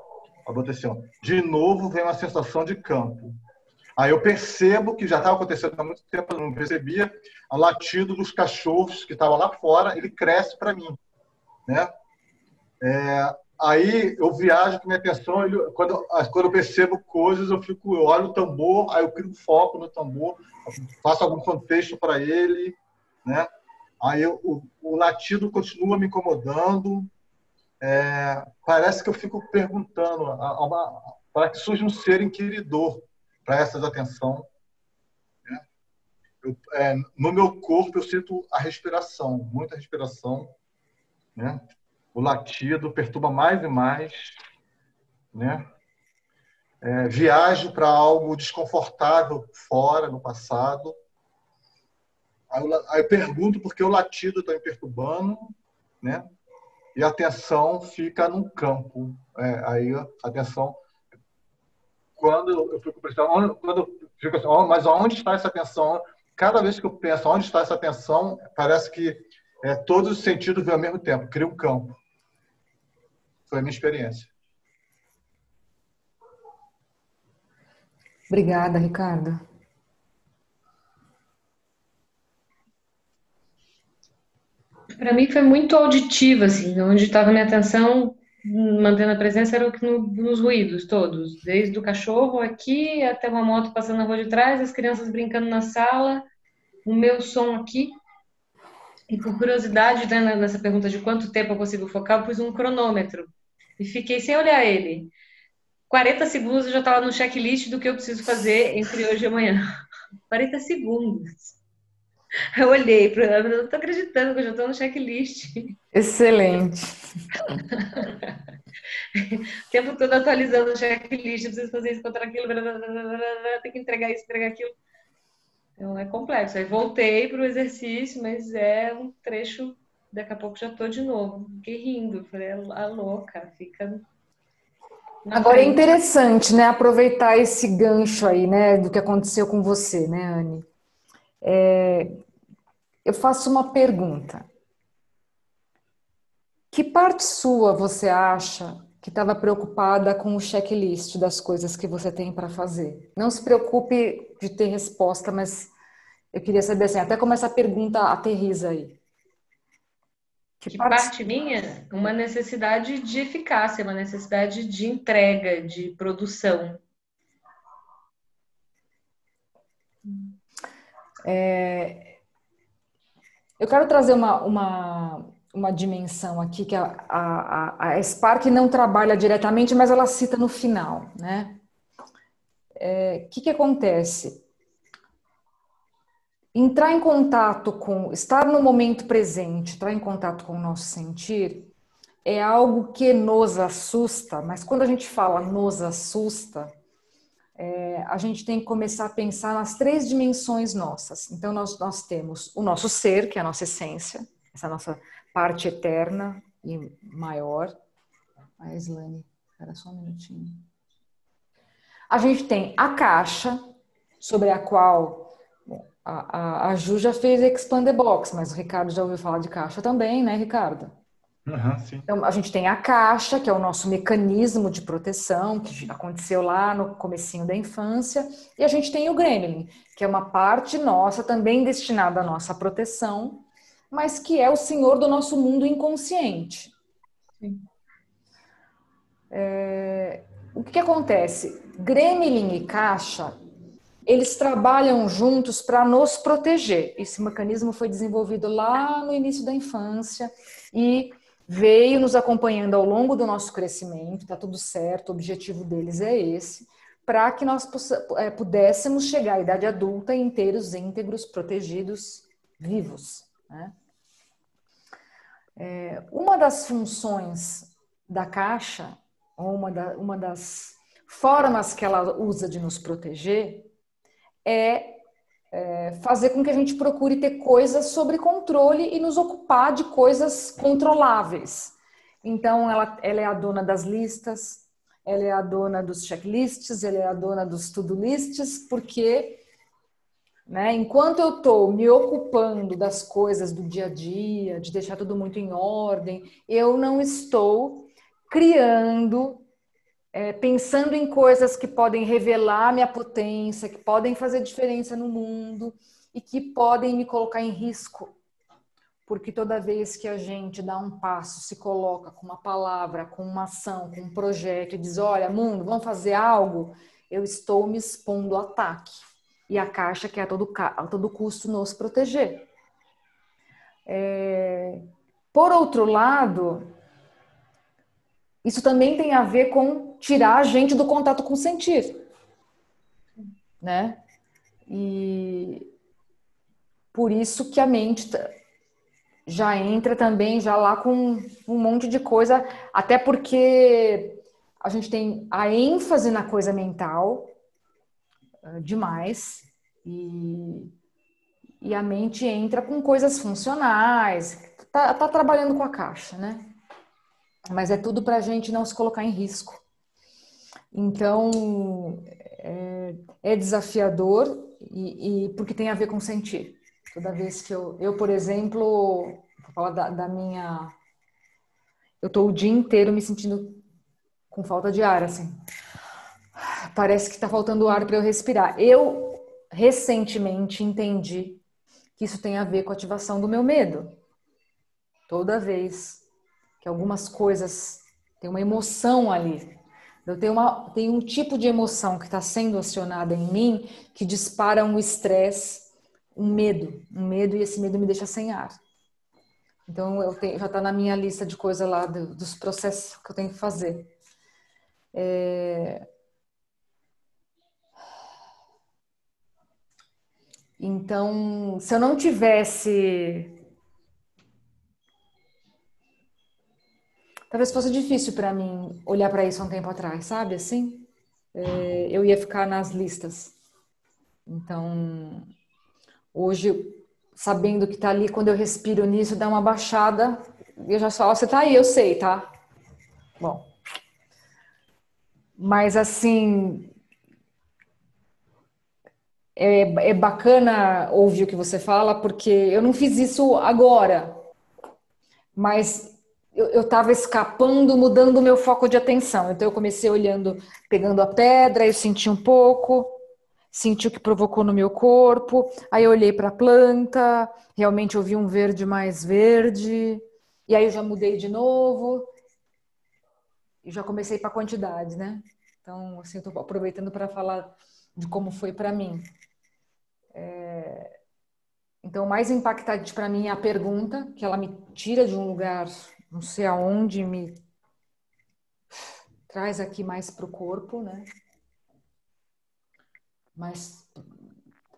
Aconteceu. De novo vem uma sensação de campo. Aí eu percebo que já estava acontecendo há muito tempo, eu não percebia, o latido dos cachorros que estavam lá fora, ele cresce para mim, né? É, Aí eu viajo com minha atenção, quando, quando eu percebo coisas, eu fico, eu olho o tambor, aí eu crio foco no tambor, faço algum contexto para ele, né? Aí eu, o, o, latido continua me incomodando. É, parece que eu fico perguntando para que surja um ser inquiridor para essa atenção. Né? Eu, é, no meu corpo eu sinto a respiração, muita respiração, né? O latido perturba mais e mais, né? É, viajo para algo desconfortável fora, no passado. Aí eu, aí eu pergunto por que o latido está me perturbando, né? E a atenção fica num campo. É, aí a atenção, quando eu fico prestando, quando eu Fico assim, mas onde está essa atenção? Cada vez que eu penso onde está essa atenção, parece que é, todos os sentidos vêm ao mesmo tempo, cria um campo. Foi a minha experiência. Obrigada, Ricardo. Para mim foi muito auditivo, assim, onde estava minha atenção mantendo a presença era no, nos ruídos todos, desde o cachorro aqui até uma moto passando na rua de trás, as crianças brincando na sala, o meu som aqui. E por curiosidade, né, nessa pergunta de quanto tempo eu consigo focar, eu pus um cronômetro e fiquei sem olhar ele. 40 segundos eu já estava no checklist do que eu preciso fazer entre hoje e amanhã. 40 segundos. Eu olhei para não estou acreditando que eu já estou no checklist. Excelente. o tempo todo atualizando o checklist, preciso fazer isso, contra aquilo, tem que entregar isso, entregar aquilo. Então é complexo. Aí voltei para o exercício, mas é um trecho, daqui a pouco já estou de novo. Fiquei rindo, falei, a louca, fica. Agora frente. é interessante, né, aproveitar esse gancho aí, né, do que aconteceu com você, né, Anne? É, eu faço uma pergunta. Que parte sua você acha que estava preocupada com o checklist das coisas que você tem para fazer? Não se preocupe de ter resposta, mas eu queria saber assim, até como essa pergunta aterriza aí. Que, que parte... parte minha? Uma necessidade de eficácia, uma necessidade de entrega, de produção. É, eu quero trazer uma, uma, uma dimensão aqui que a, a, a Spark não trabalha diretamente, mas ela cita no final, né? O é, que, que acontece? Entrar em contato com, estar no momento presente, entrar em contato com o nosso sentir, é algo que nos assusta, mas quando a gente fala nos assusta, é, a gente tem que começar a pensar nas três dimensões nossas. Então, nós, nós temos o nosso ser, que é a nossa essência, essa nossa parte eterna e maior. A Islane, espera só um minutinho. A gente tem a caixa, sobre a qual bom, a, a, a Ju já fez Expand the Box, mas o Ricardo já ouviu falar de caixa também, né, Ricardo? Uhum, então, a gente tem a caixa, que é o nosso mecanismo de proteção, que aconteceu lá no comecinho da infância, e a gente tem o gremlin, que é uma parte nossa também destinada à nossa proteção, mas que é o senhor do nosso mundo inconsciente. É, o que, que acontece? Gremlin e caixa, eles trabalham juntos para nos proteger. Esse mecanismo foi desenvolvido lá no início da infância e veio nos acompanhando ao longo do nosso crescimento, está tudo certo, o objetivo deles é esse, para que nós é, pudéssemos chegar à idade adulta inteiros, íntegros, protegidos, vivos. Né? É, uma das funções da caixa, ou uma, da, uma das formas que ela usa de nos proteger, é é, fazer com que a gente procure ter coisas sobre controle e nos ocupar de coisas controláveis. Então, ela, ela é a dona das listas, ela é a dona dos checklists, ela é a dona dos to-do lists, porque né, enquanto eu estou me ocupando das coisas do dia a dia, de deixar tudo muito em ordem, eu não estou criando é, pensando em coisas que podem revelar minha potência, que podem fazer diferença no mundo e que podem me colocar em risco. Porque toda vez que a gente dá um passo, se coloca com uma palavra, com uma ação, com um projeto e diz: Olha, mundo, vamos fazer algo, eu estou me expondo ao ataque. E a caixa quer a todo, a todo custo nos proteger. É... Por outro lado, isso também tem a ver com tirar a gente do contato com o sentir, né? E por isso que a mente já entra também já lá com um monte de coisa, até porque a gente tem a ênfase na coisa mental demais e, e a mente entra com coisas funcionais, tá, tá trabalhando com a caixa, né? Mas é tudo para a gente não se colocar em risco. Então, é, é desafiador e, e, porque tem a ver com sentir. Toda vez que eu, eu por exemplo, vou falar da, da minha, eu estou o dia inteiro me sentindo com falta de ar, assim. Parece que está faltando ar para eu respirar. Eu recentemente entendi que isso tem a ver com a ativação do meu medo. Toda vez que algumas coisas tem uma emoção ali, eu tenho, uma, tenho um tipo de emoção que está sendo acionada em mim que dispara um estresse, um medo, um medo e esse medo me deixa sem ar. Então eu tenho, já está na minha lista de coisas lá do, dos processos que eu tenho que fazer. É... Então, se eu não tivesse talvez fosse difícil para mim olhar para isso há um tempo atrás, sabe? Assim, é, eu ia ficar nas listas. Então, hoje, sabendo que tá ali, quando eu respiro nisso, dá uma baixada, eu já falo, você tá aí, eu sei, tá? Bom. Mas assim, é, é bacana ouvir o que você fala, porque eu não fiz isso agora, mas eu estava escapando, mudando o meu foco de atenção. Então eu comecei olhando, pegando a pedra, eu senti um pouco, senti o que provocou no meu corpo. Aí eu olhei para a planta, realmente eu vi um verde mais verde. E aí eu já mudei de novo e já comecei para a quantidade, né? Então, assim, estou aproveitando para falar de como foi para mim. É... Então, mais impactante para mim é a pergunta, que ela me tira de um lugar não sei aonde me traz aqui mais para o corpo, né? Mas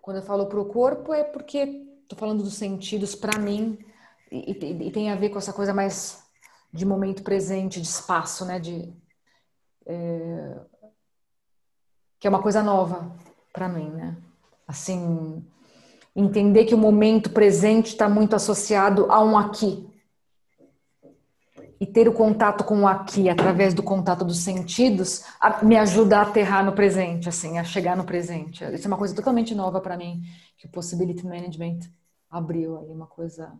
quando eu falo para o corpo é porque estou falando dos sentidos para mim e, e, e, tem a ver com essa coisa mais de momento presente, de espaço, né? De, é, que é uma coisa nova para mim, né? Assim, entender que o momento presente está muito associado a um aqui, e ter o contato com o aqui através do contato dos sentidos me ajuda a aterrar no presente, assim, a chegar no presente. Isso é uma coisa totalmente nova para mim que o Possibility Management abriu aí uma coisa.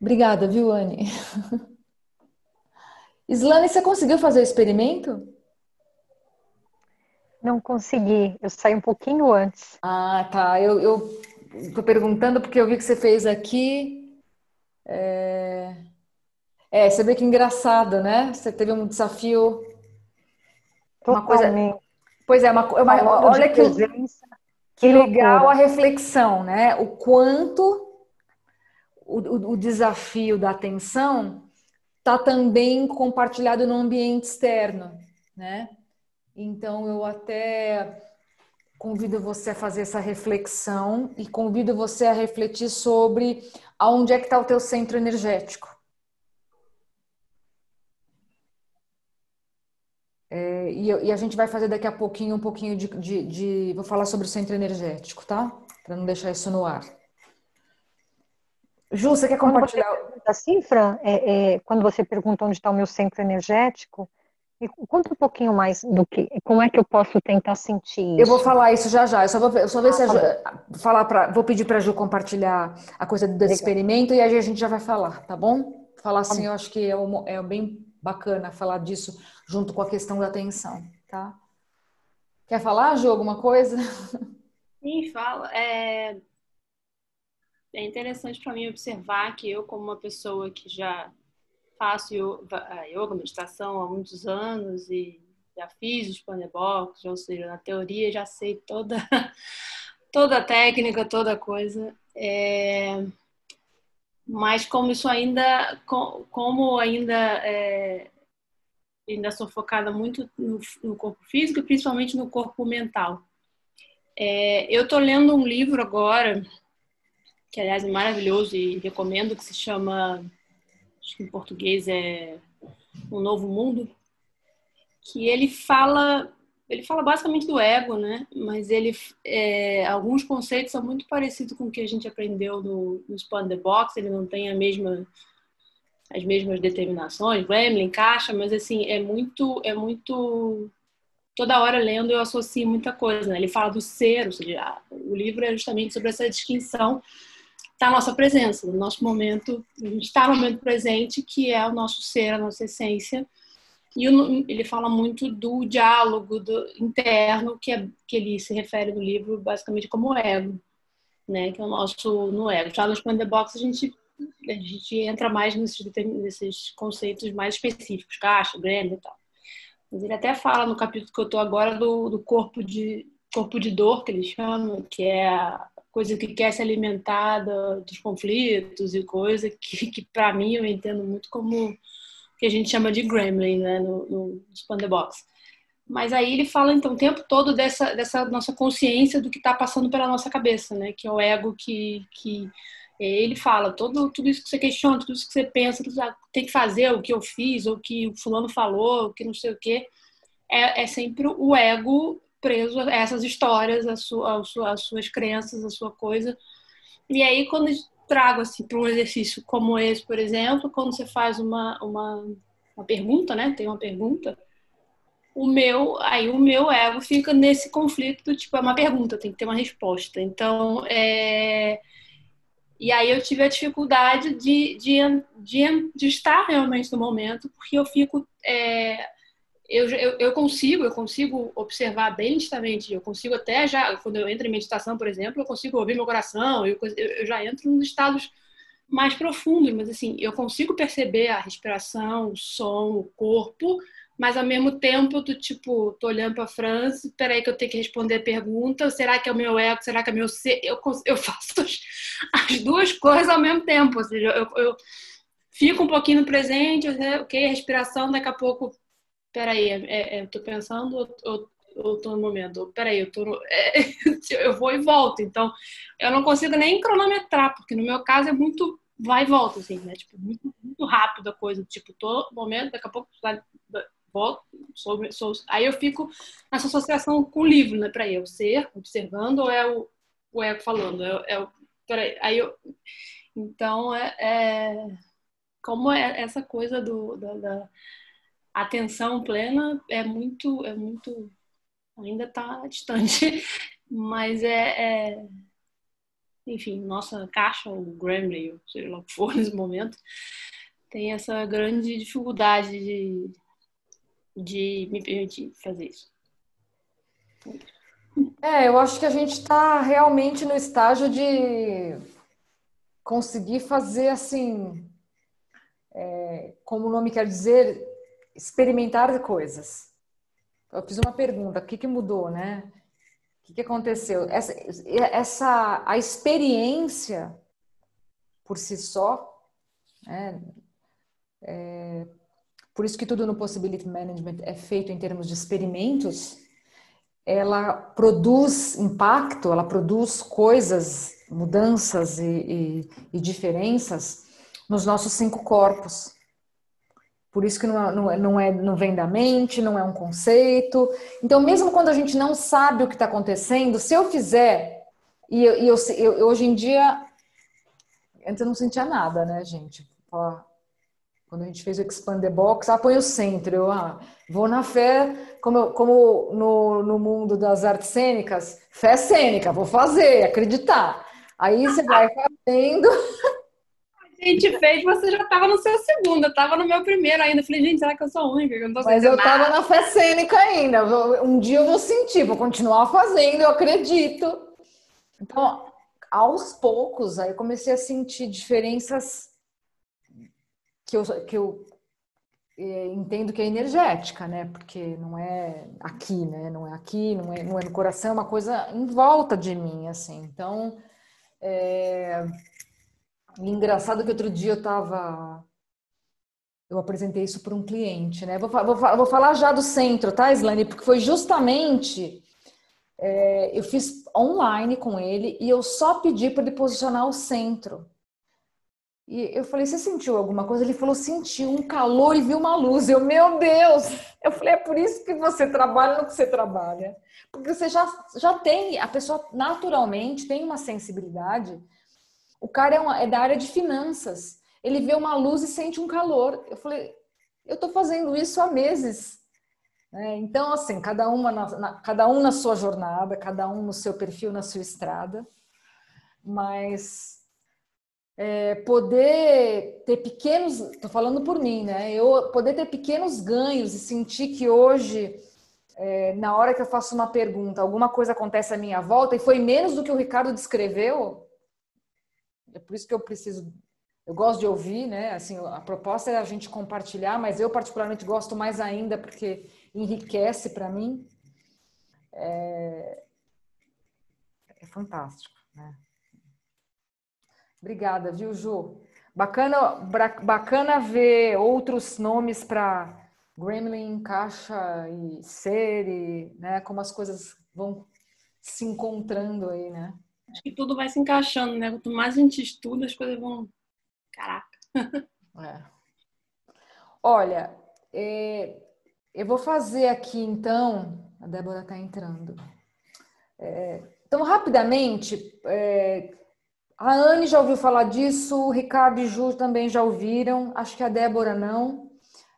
Obrigada, viu, Anne? Islane, você conseguiu fazer o experimento? Não consegui, eu saí um pouquinho antes. Ah, tá. Eu, eu tô perguntando porque eu vi que você fez aqui. É... É, você vê que engraçado, né? Você teve um desafio. Uma coisa. Pois é, uma, uma olha que, que legal a reflexão, né? O quanto o, o, o desafio da atenção está também compartilhado no ambiente externo, né? Então eu até convido você a fazer essa reflexão e convido você a refletir sobre aonde é que está o teu centro energético. É, e, e, a gente vai fazer daqui a pouquinho um pouquinho de, de, de Vou falar sobre o centro energético, tá? Para não deixar isso no ar. Ju, você quer compartilhar? Assim, Fran, é, é, quando você pergunta onde está o meu centro energético, conta um pouquinho mais do que, como é que eu posso tentar sentir isso. Eu vou falar isso já já. Eu só vou, eu só ver ah, se a tá Ju, falar para, vou pedir para a Ju compartilhar a coisa desse Legal. experimento e aí a gente já vai falar, tá bom? Falar tá assim, eu acho que é, um, é bem bacana falar disso junto com a questão da atenção, tá? Quer falar, Ju, alguma coisa? Sim, fala. É, é interessante para mim observar que eu, como uma pessoa que já faço yoga, yoga, meditação há muitos anos e já fiz os panebox, ou seja, na teoria já sei toda, toda a técnica, toda a coisa. É, mas como isso ainda, como ainda é, ainda sou focada muito no, no, corpo físico principalmente no corpo mental. É, eu estou lendo um livro agora, que aliás é maravilhoso e recomendo, que se chama, acho que em português é Um Novo Mundo, que ele fala ele fala basicamente do ego, né? Mas ele é, alguns conceitos são muito parecidos com o que a gente aprendeu no, no Span the Box. Ele não tem a mesma as mesmas determinações, Gremlin, caixa, mas assim é muito é muito toda hora lendo eu associo muita coisa. Né? Ele fala do ser, ou seja, o livro é justamente sobre essa distinção da nossa presença, do nosso momento, a gente está no momento presente, que é o nosso ser, a nossa essência. E ele fala muito do diálogo do interno, que, é, que ele se refere no livro basicamente como ego, né? que é o nosso no ego. Já no the Box a gente, a gente entra mais nesses, nesses conceitos mais específicos, caixa, grêmio e tal. Mas ele até fala no capítulo que eu estou agora do, do corpo de corpo de dor, que ele chama, que é a coisa que quer se alimentar dos conflitos e coisa que, que para mim, eu entendo muito como que a gente chama de gremlin, né, no, no Box. Mas aí ele fala, então, o tempo todo dessa, dessa nossa consciência do que está passando pela nossa cabeça, né, que é o ego que, que ele fala, todo, tudo isso que você questiona, tudo isso que você pensa, que você tem que fazer, o que eu fiz, ou o que o fulano falou, o que não sei o quê, é, é sempre o ego preso a essas histórias, a sua, a sua, as suas crenças, a sua coisa. E aí, quando trago assim, para um exercício como esse, por exemplo, quando você faz uma, uma, uma pergunta, né? Tem uma pergunta, o meu, aí o meu ego fica nesse conflito, tipo, é uma pergunta, tem que ter uma resposta. Então, é... E aí eu tive a dificuldade de, de, de, de estar realmente no momento, porque eu fico é, eu, eu, eu, consigo, eu consigo observar bem nitidamente, eu consigo até já, quando eu entro em meditação, por exemplo, eu consigo ouvir meu coração, eu, eu já entro nos estados mais profundos, mas assim, eu consigo perceber a respiração, o som, o corpo, mas ao mesmo tempo do tipo, tô olhando para França, peraí que eu tenho que responder a pergunta, será que é o meu ego, será que é o meu ser? Eu, eu faço as duas coisas ao mesmo tempo, ou seja, eu, eu fico um pouquinho no presente, ok, respiração, daqui a pouco peraí, é, é, eu tô pensando ou, ou, tô no momento? peraí, eu tô no, é, eu vou e volto. Então, eu não consigo nem cronometrar, porque no meu caso é muito vai e volta, assim, né? Tipo, muito, muito rápido a coisa. Tipo, tô no momento, daqui a pouco volto, sou, sou, aí eu fico nessa associação com o livro, né? Peraí, é o ser observando ou é o, o ego falando? É, é o, peraí, aí eu... Então, é, é como é essa coisa do, da, da atenção plena é muito, é muito, ainda está distante, mas é, é, enfim, nossa caixa, o Gremlin, seja lá o que for nesse momento, tem essa grande dificuldade de, de me permitir fazer isso. É, eu acho que a gente está realmente no estágio de conseguir fazer assim, é, como o nome quer dizer, experimentar coisas. Eu fiz uma pergunta, o que, que mudou, né? O que, que aconteceu? Essa, essa, a experiência por si só, né? É, por isso que tudo no Possibility Management é feito em termos de experimentos, ela produz impacto, ela produz coisas, mudanças e, e, e diferenças nos nossos cinco corpos. Por isso que não, é, não, é, não, é, não vem da mente, não é um conceito. Então, mesmo quando a gente não sabe o que está acontecendo, se eu fizer, e, eu, e eu, eu, hoje em dia, antes eu não sentia nada, né, gente? Quando a gente fez o Expander Box, ah, põe o centro. Eu ah, vou na fé, como, como no, no mundo das artes cênicas, fé cênica, vou fazer, acreditar. Aí você vai fazendo. gente fez, você já estava no seu segundo, eu estava no meu primeiro ainda. falei, gente, será que eu sou única? Eu Mas eu estava na fé cênica ainda. Um dia eu vou sentir, vou continuar fazendo, eu acredito. Então, aos poucos, aí eu comecei a sentir diferenças que eu, que eu é, entendo que é energética, né? Porque não é aqui, né? Não é aqui, não é, não é no coração, é uma coisa em volta de mim, assim. Então, é e engraçado que outro dia eu estava. Eu apresentei isso para um cliente, né? Vou, vou, vou, falar já do centro, tá, Islane? Porque foi justamente. É, eu fiz online com ele e eu só pedi para ele posicionar o centro. E eu falei, você sentiu alguma coisa? Ele falou, sentiu um calor e viu uma luz. Eu, meu Deus! Eu falei, é por isso que você trabalha no que você trabalha. Porque você já, já tem, a pessoa naturalmente tem uma sensibilidade o cara é, uma, é da área de finanças. Ele vê uma luz e sente um calor. Eu falei, eu estou fazendo isso há meses. Né? Então, assim, cada, uma na, na, cada um na sua jornada, cada um no seu perfil, na sua estrada, mas é, poder ter pequenos, estou falando por mim, né? Eu poder ter pequenos ganhos e sentir que hoje, é, na hora que eu faço uma pergunta, alguma coisa acontece à minha volta e foi menos do que o Ricardo descreveu. É por isso que eu preciso, eu gosto de ouvir, né? Assim, a proposta é a gente compartilhar, mas eu particularmente gosto mais ainda porque enriquece para mim. É, é fantástico, né? Obrigada, viu, Ju? Bacana, bacana ver outros nomes para Gremlin, Caixa e Ser, e, né? Como as coisas vão se encontrando aí, né? Acho que tudo vai se encaixando, né? Quanto mais a gente estuda, as coisas vão. Caraca! É. Olha, é, eu vou fazer aqui então. A Débora está entrando. É, então, rapidamente, é, a Anne já ouviu falar disso, o Ricardo e Ju também já ouviram, acho que a Débora não.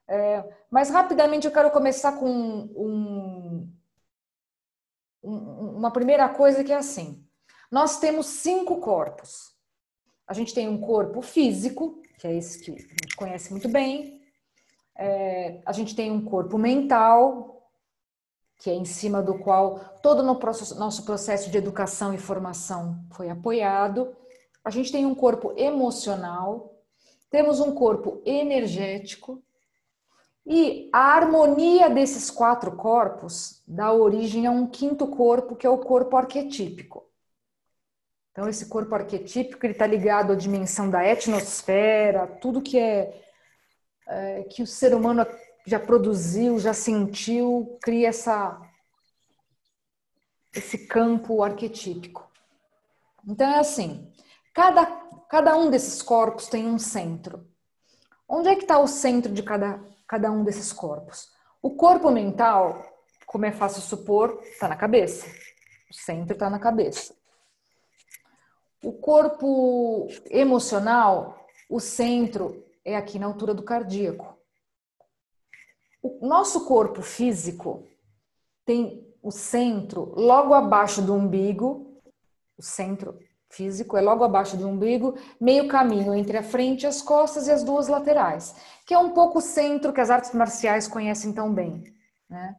É, mas rapidamente eu quero começar com um, um, uma primeira coisa que é assim: nós temos cinco corpos. A gente tem um corpo físico, que é esse que a gente conhece muito bem. É, a gente tem um corpo mental, que é em cima do qual todo o nosso processo de educação e formação foi apoiado a gente tem um corpo emocional, temos um corpo energético e a harmonia desses quatro corpos dá origem a um quinto corpo, que é o corpo arquetípico. Então, esse corpo arquetípico está ligado à dimensão da etnosfera, tudo que é, é, que o ser humano já produziu, já sentiu, cria essa, esse campo arquetípico. Então, é assim: Cada, cada um desses corpos tem um centro. Onde é que está o centro de cada, cada um desses corpos? O corpo mental, como é fácil supor, está na cabeça. O centro está na cabeça. O corpo emocional, o centro é aqui na altura do cardíaco. O nosso corpo físico tem o centro logo abaixo do umbigo, o centro físico é logo abaixo do umbigo, meio caminho entre a frente, as costas e as duas laterais, que é um pouco o centro que as artes marciais conhecem tão bem. Né?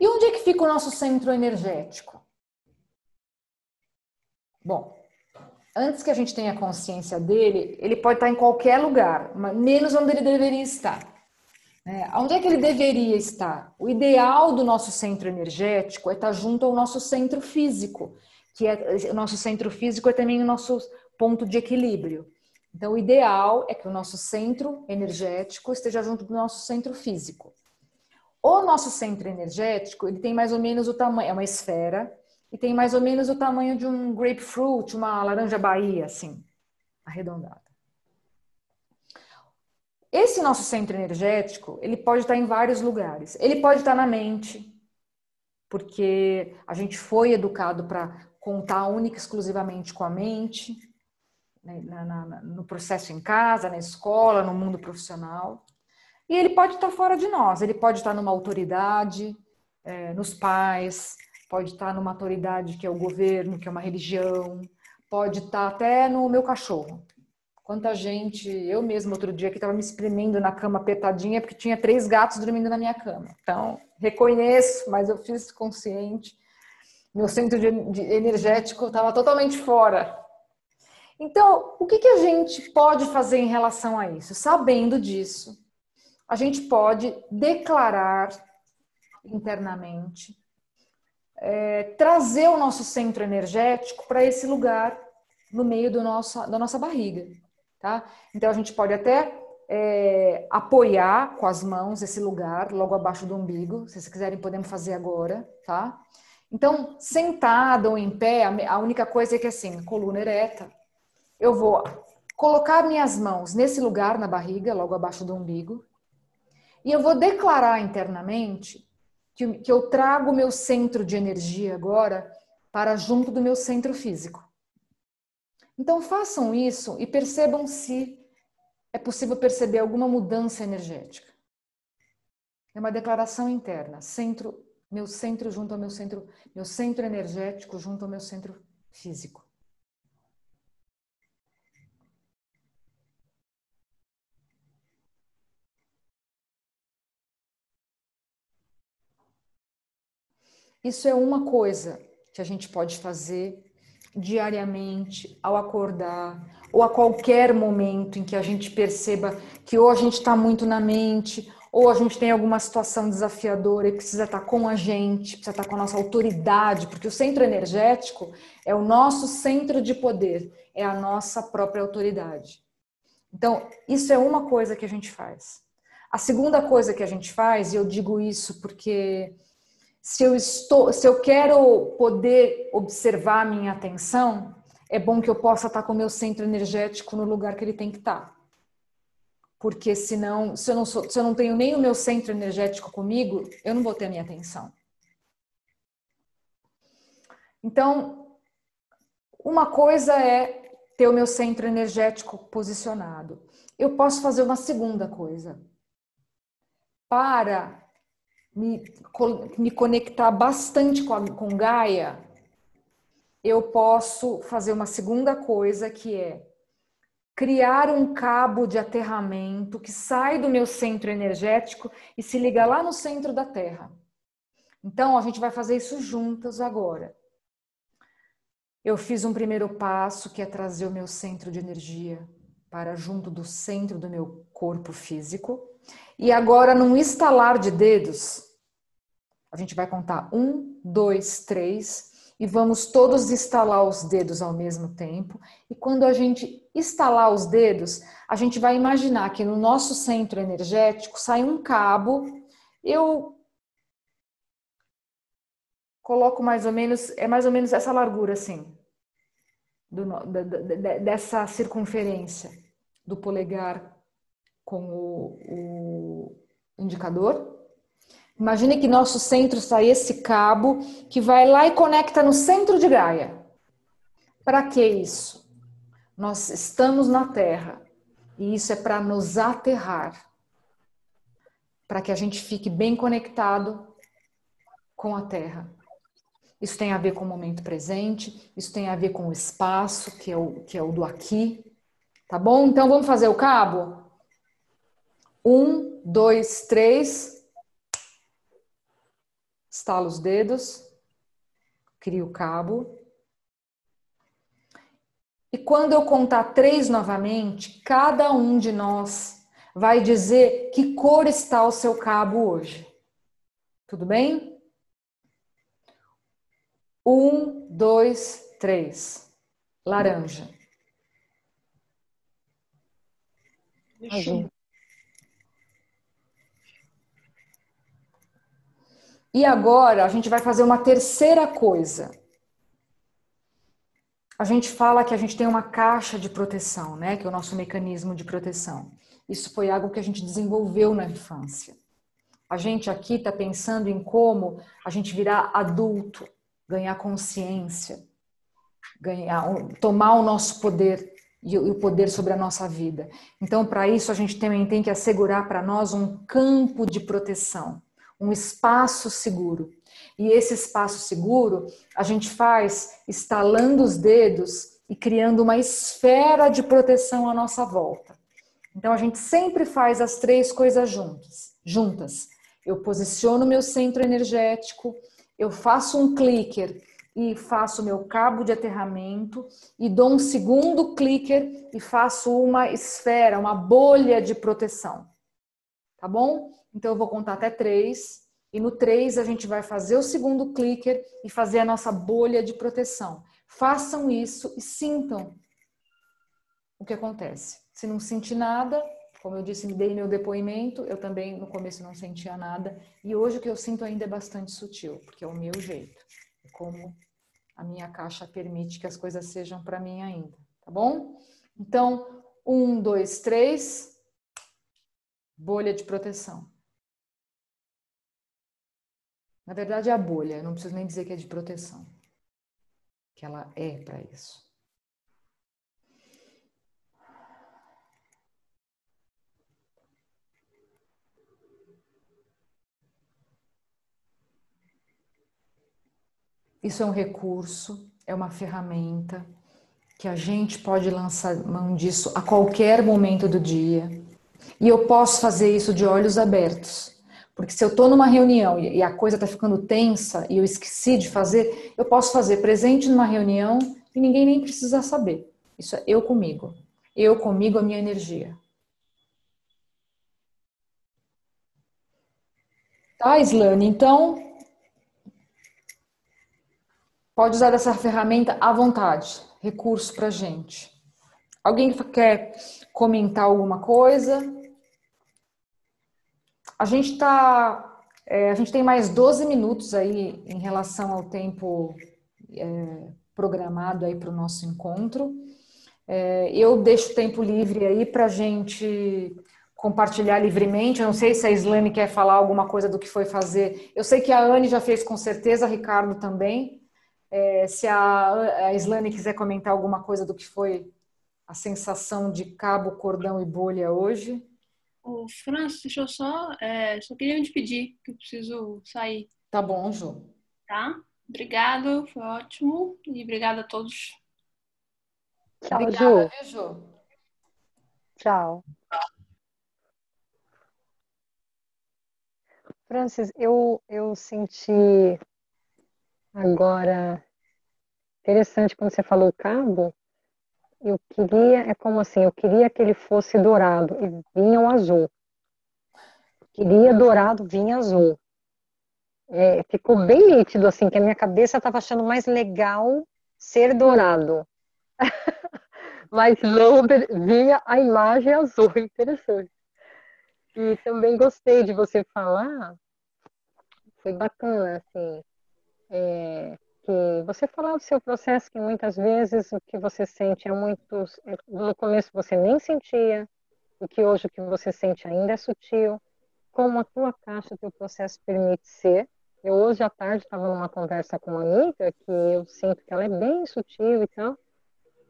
E onde é que fica o nosso centro energético? Bom, antes que a gente tenha consciência dele, ele pode estar em qualquer lugar, menos onde ele deveria estar. É, onde é que ele deveria estar? O ideal do nosso centro energético é estar junto ao nosso centro físico, que é o nosso centro físico é também o nosso ponto de equilíbrio. Então, o ideal é que o nosso centro energético esteja junto do nosso centro físico. O nosso centro energético, ele tem mais ou menos o tamanho, é uma esfera, e tem mais ou menos o tamanho de um grapefruit, uma laranja Bahia, assim, arredondada. Esse nosso centro energético, ele pode estar em vários lugares. Ele pode estar na mente, porque a gente foi educado para contar única e exclusivamente com a mente, né, na, na, no processo em casa, na escola, no mundo profissional. E ele pode estar fora de nós, ele pode estar numa autoridade, é, nos pais, pode estar numa autoridade que é o governo, que é uma religião, pode estar até no meu cachorro. Quanta gente, eu mesmo outro dia que estava me espremendo na cama apertadinha porque tinha três gatos dormindo na minha cama. Então, reconheço, mas eu fiz consciente meu centro de, de energético estava totalmente fora. Então, o que, que a gente pode fazer em relação a isso? Sabendo disso, a gente pode declarar internamente, é, trazer o nosso centro energético para esse lugar no meio do nosso, da nossa barriga. Tá? Então, a gente pode até é, apoiar com as mãos esse lugar logo abaixo do umbigo. Se vocês quiserem, podemos fazer agora. Tá? Então, sentada ou em pé, a única coisa é que assim, coluna ereta, eu vou colocar minhas mãos nesse lugar na barriga, logo abaixo do umbigo, e eu vou declarar internamente que, que eu trago o meu centro de energia agora para junto do meu centro físico. Então façam isso e percebam se é possível perceber alguma mudança energética. É uma declaração interna. Centro, meu centro junto ao meu centro, meu centro energético junto ao meu centro físico. Isso é uma coisa que a gente pode fazer diariamente, ao acordar, ou a qualquer momento em que a gente perceba que ou a gente está muito na mente, ou a gente tem alguma situação desafiadora e precisa estar tá com a gente, precisa estar tá com a nossa autoridade, porque o centro energético é o nosso centro de poder, é a nossa própria autoridade. Então, isso é uma coisa que a gente faz. A segunda coisa que a gente faz, e eu digo isso porque se eu estou, se eu quero poder observar a minha atenção, é bom que eu possa estar com o meu centro energético no lugar que ele tem que estar. Porque senão, se eu não, sou, se eu não tenho nem o meu centro energético comigo, eu não vou ter a minha atenção. Então, uma coisa é ter o meu centro energético posicionado. Eu posso fazer uma segunda coisa. Para me, me conectar bastante com, a, com Gaia, eu posso fazer uma segunda coisa que é criar um cabo de aterramento que sai do meu centro energético e se liga lá no centro da Terra. Então, a gente vai fazer isso juntas agora. Eu fiz um primeiro passo que é trazer o meu centro de energia para junto do centro do meu corpo físico. E agora, num estalar de dedos, a gente vai contar um, dois, três, e vamos todos estalar os dedos ao mesmo tempo. E quando a gente estalar os dedos, a gente vai imaginar que no nosso centro energético sai um cabo. Eu coloco mais ou menos, é mais ou menos essa largura assim, do, dessa circunferência do polegar com o, indicador. Imagine que nosso centro está esse cabo que vai lá e conecta no centro de Gaia. Para que isso? Nós estamos na Terra e isso é para nos aterrar, para que a gente fique bem conectado com a Terra. Isso tem a ver com o momento presente, isso tem a ver com o espaço, que é o, que é o do aqui. Tá bom? Então vamos fazer o cabo? Um, dois, três. Estala os dedos, cria o cabo. E quando eu contar três novamente, cada um de nós vai dizer que cor está o seu cabo hoje. Tudo bem? Um, dois, três. Laranja. Azul. E agora a gente vai fazer uma terceira coisa. A gente fala que a gente tem uma caixa de proteção, né? Que é o nosso mecanismo de proteção. Isso foi algo que a gente desenvolveu na infância. A gente aqui está pensando em como a gente virar adulto, ganhar consciência, ganhar, tomar o nosso poder e o poder sobre a nossa vida. Então, para isso, a gente também tem que assegurar para nós um campo de proteção um espaço seguro. E esse espaço seguro a gente faz estalando os dedos e criando uma esfera de proteção à nossa volta. Então a gente sempre faz as três coisas juntas. Juntas. Eu posiciono meu centro energético, eu faço um clicker e faço meu cabo de aterramento e dou um segundo clicker e faço uma esfera, uma bolha de proteção. Tá bom? Então eu vou contar até três. E no três a gente vai fazer o segundo clicker e fazer a nossa bolha de proteção. Façam isso e sintam o que acontece. Se não sentir nada, como eu disse, me dei meu depoimento, eu também no começo não sentia nada. E hoje o que eu sinto ainda é bastante sutil, porque é o meu jeito. É como a minha caixa permite que as coisas sejam para mim ainda. Tá bom? Então, um, dois, três. Bolha de proteção. Na verdade, é a bolha, não preciso nem dizer que é de proteção, que ela é para isso. Isso é um recurso, é uma ferramenta que a gente pode lançar mão disso a qualquer momento do dia. E eu posso fazer isso de olhos abertos. Porque se eu estou numa reunião e a coisa está ficando tensa e eu esqueci de fazer, eu posso fazer presente numa reunião e ninguém nem precisa saber. Isso é eu comigo. Eu comigo, a minha energia. Tá, Islane? Então, pode usar essa ferramenta à vontade. Recurso para gente. Alguém quer comentar alguma coisa? A gente está. É, a gente tem mais 12 minutos aí em relação ao tempo é, programado aí para o nosso encontro. É, eu deixo tempo livre aí para a gente compartilhar livremente. Eu não sei se a Islane quer falar alguma coisa do que foi fazer. Eu sei que a Anne já fez com certeza, Ricardo também. É, se a, a Islane quiser comentar alguma coisa do que foi a sensação de cabo, cordão e bolha hoje. Ô, França, deixa eu só. É, só queria te pedir que eu preciso sair. Tá bom, Ju. Tá? Obrigado, foi ótimo. E obrigada a todos. Tchau, Obrigada, Ju. viu, Ju? Tchau. Francis, eu, eu senti agora interessante quando você falou cabo. Eu queria, é como assim, eu queria que ele fosse dourado e vinha o azul. Queria dourado, vinha azul. É, ficou bem nítido, assim, que a minha cabeça estava achando mais legal ser dourado. Mas não vinha a imagem azul, interessante. E também gostei de você falar, foi bacana, assim, é, que você falar do seu processo, que muitas vezes o que você sente é muito. No começo você nem sentia, o que hoje o que você sente ainda é sutil, como a tua caixa, teu processo permite ser. Eu hoje à tarde estava numa conversa com uma amiga que eu sinto que ela é bem sutil e tal,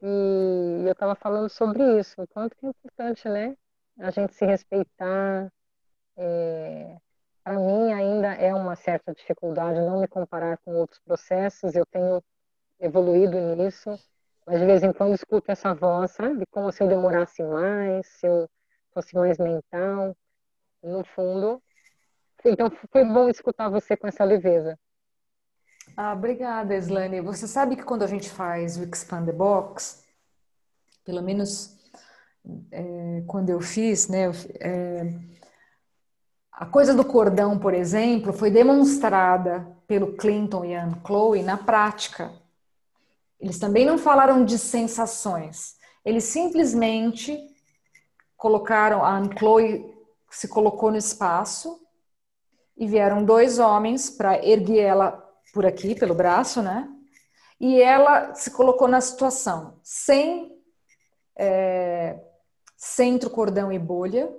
e eu estava falando sobre isso, o quanto que é importante, né? A gente se respeitar. É, para mim ainda é uma certa dificuldade não me comparar com outros processos, eu tenho evoluído nisso, mas de vez em quando escuto essa voz, sabe? Como se eu demorasse mais, se eu fosse mais mental. No fundo, então foi bom escutar você com essa leveza. Ah, obrigada, Islane. Você sabe que quando a gente faz o Expand the Box, pelo menos é, quando eu fiz, né, é, a coisa do cordão, por exemplo, foi demonstrada pelo Clinton e a Chloe na prática. Eles também não falaram de sensações. Eles simplesmente colocaram, a Chloe se colocou no espaço e vieram dois homens para erguer ela por aqui, pelo braço, né? E ela se colocou na situação sem é, centro, cordão e bolha,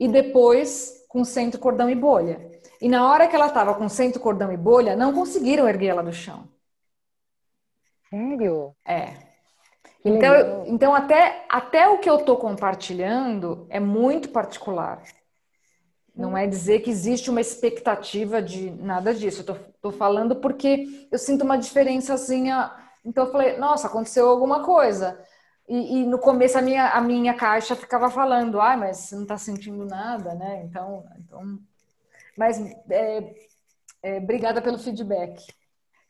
e depois com centro, cordão e bolha. E na hora que ela estava com centro, cordão e bolha, não conseguiram erguer ela do chão. Sério? É. Então, então até, até o que eu estou compartilhando é muito particular. Não é dizer que existe uma expectativa de nada disso. Eu estou falando porque eu sinto uma diferençazinha. Então eu falei, nossa, aconteceu alguma coisa. E, e, no começo a minha, a minha caixa ficava falando, ah, mas você não está sentindo nada, né? Então, então mas é, é, obrigada pelo feedback.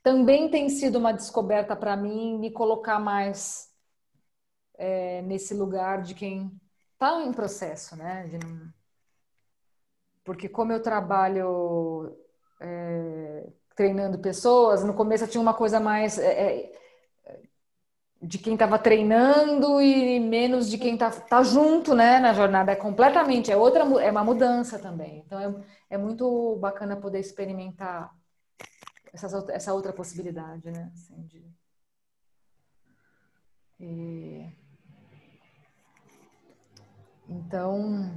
Também tem sido uma descoberta para mim me colocar mais é, nesse lugar de quem está em processo, né? Não... Porque como eu trabalho é, treinando pessoas, no começo eu tinha uma coisa mais é, é, de quem estava treinando e menos de quem está tá junto, né, na jornada. É completamente, é outra, é uma mudança também. Então é, é muito bacana poder experimentar essa, essa outra possibilidade, né, assim, de, e... Então,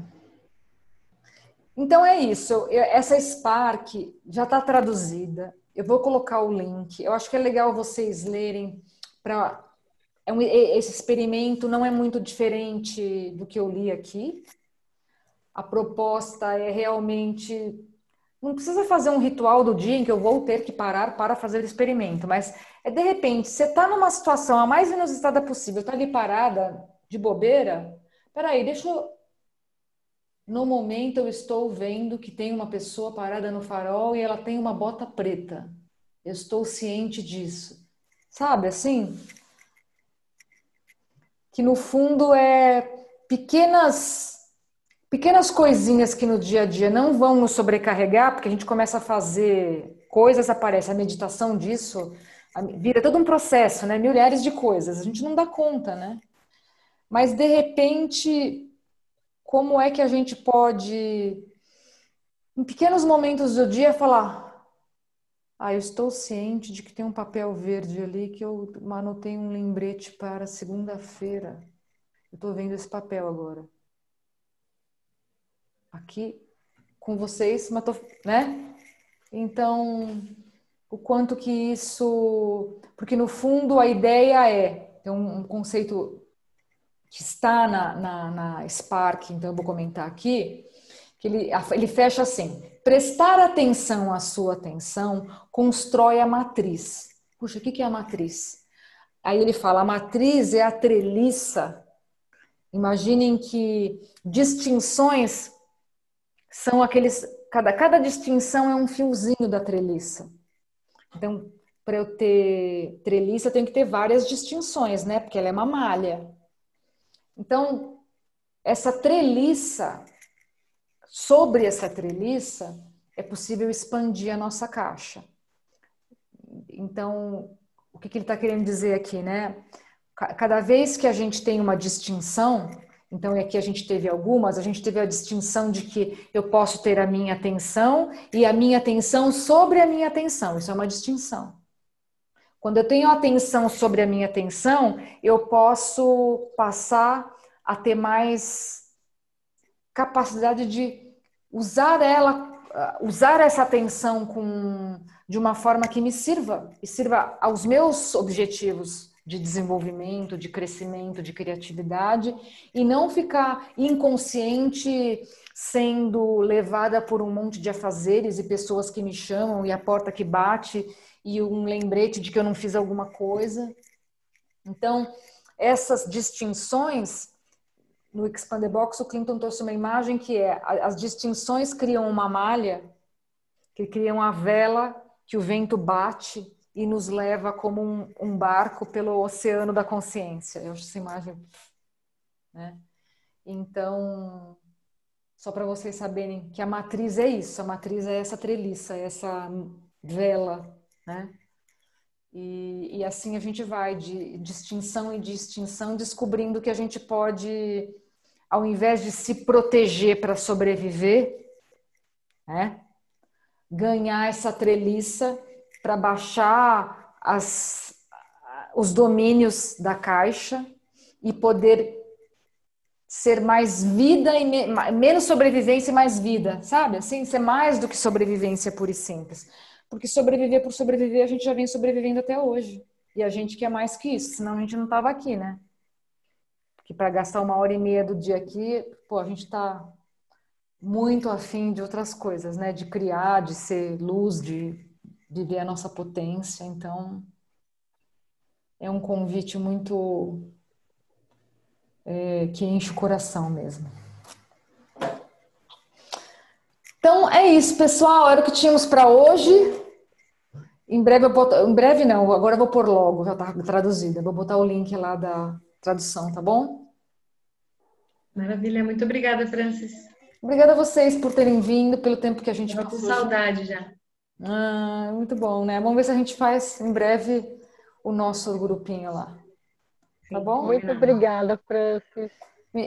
então é isso. Essa Spark já está traduzida. Eu vou colocar o link. Eu acho que é legal vocês lerem para é um, esse experimento não é muito diferente do que eu li aqui. A proposta é realmente não precisa fazer um ritual do dia em que eu vou ter que parar para fazer o experimento, mas é de repente, você está numa situação a mais inusitada possível, está ali parada, de bobeira. Peraí, deixa eu. No momento eu estou vendo que tem uma pessoa parada no farol e ela tem uma bota preta. Eu estou ciente disso. Sabe assim? Que no fundo é pequenas pequenas coisinhas que no dia a dia não vão nos sobrecarregar, porque a gente começa a fazer coisas, aparece a meditação disso, vira todo um processo, né? Milhares de coisas. A gente não dá conta, né? Mas de repente, como é que a gente pode, em pequenos momentos do dia, falar: Ah, eu estou ciente de que tem um papel verde ali que eu anotei um lembrete para segunda-feira. Eu estou vendo esse papel agora aqui com vocês, mas tô, né? Então, o quanto que isso. Porque no fundo a ideia é, tem um, um conceito que está na, na, na, Spark, então eu vou comentar aqui, que ele, ele fecha assim: prestar atenção à sua atenção constrói a matriz. Puxa, o que é a matriz? Aí ele fala: a matriz é a treliça. Imaginem que distinções são aqueles. Cada, cada distinção é um fiozinho da treliça. Então, para eu ter treliça, eu tenho que ter várias distinções, né? Porque ela é uma malha. Então, essa treliça, sobre essa treliça, é possível expandir a nossa caixa. Então, o que, que ele está querendo dizer aqui, né? Cada vez que a gente tem uma distinção, então, aqui a gente teve algumas, a gente teve a distinção de que eu posso ter a minha atenção e a minha atenção sobre a minha atenção. Isso é uma distinção. Quando eu tenho atenção sobre a minha atenção, eu posso passar a ter mais capacidade de usar ela, usar essa atenção com, de uma forma que me sirva e sirva aos meus objetivos de desenvolvimento, de crescimento, de criatividade e não ficar inconsciente sendo levada por um monte de afazeres e pessoas que me chamam e a porta que bate e um lembrete de que eu não fiz alguma coisa. Então, essas distinções no Expander Box, o Clinton trouxe uma imagem que é as distinções criam uma malha, que criam a vela que o vento bate e nos leva como um, um barco pelo oceano da consciência. Eu acho essa imagem. Né? Então, só para vocês saberem que a matriz é isso, a matriz é essa treliça, é essa vela, né? E, e assim a gente vai de distinção em distinção, descobrindo que a gente pode, ao invés de se proteger para sobreviver, né? ganhar essa treliça para baixar as, os domínios da caixa e poder ser mais vida e me, menos sobrevivência e mais vida, sabe? Assim, ser mais do que sobrevivência pura e simples. Porque sobreviver por sobreviver, a gente já vem sobrevivendo até hoje. E a gente quer mais que isso, senão a gente não tava aqui, né? Porque para gastar uma hora e meia do dia aqui, pô, a gente tá muito afim de outras coisas, né? De criar, de ser luz, de viver a nossa potência. Então, é um convite muito é, que enche o coração mesmo. Então é isso, pessoal. Era o que tínhamos para hoje. Em breve eu boto, em breve não, agora eu vou pôr logo, já está traduzida. Vou botar o link lá da tradução, tá bom? Maravilha, muito obrigada, Francis. Obrigada a vocês por terem vindo, pelo tempo que a gente passou. Com saudade já. Ah, muito bom, né? Vamos ver se a gente faz em breve o nosso grupinho lá. Tá bom? Muito obrigada, Francis.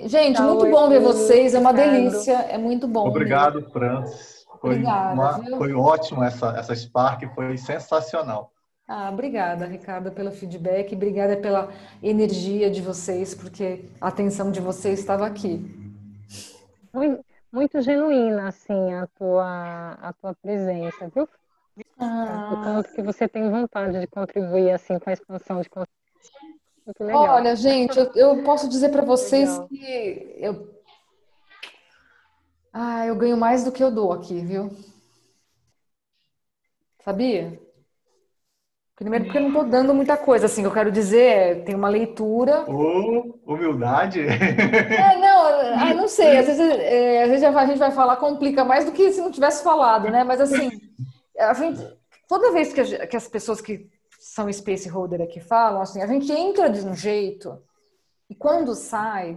Gente, muito bom ver vocês, é uma delícia, é muito bom. Obrigado, mesmo. Francis. Foi, obrigada, uma, foi ótimo essa, essa Spark, foi sensacional. Ah, obrigada, Ricardo, pelo feedback, obrigada pela energia de vocês, porque a atenção de vocês estava aqui. Muito, muito genuína, assim, a tua, a tua presença, viu? Ah. O tanto que você tem vontade de contribuir assim com a expansão de consciência. Olha, gente, eu, eu posso dizer para vocês legal. que eu, ah, eu ganho mais do que eu dou aqui, viu? Sabia? Primeiro porque eu não estou dando muita coisa, assim, eu quero dizer, tem uma leitura. Oh, humildade? É, não, ah, não sei, às vezes, é, às vezes a gente vai falar, complica mais do que se não tivesse falado, né? Mas assim, gente, toda vez que, a, que as pessoas que são space holder aqui falam, assim, a gente entra de um jeito e quando sai,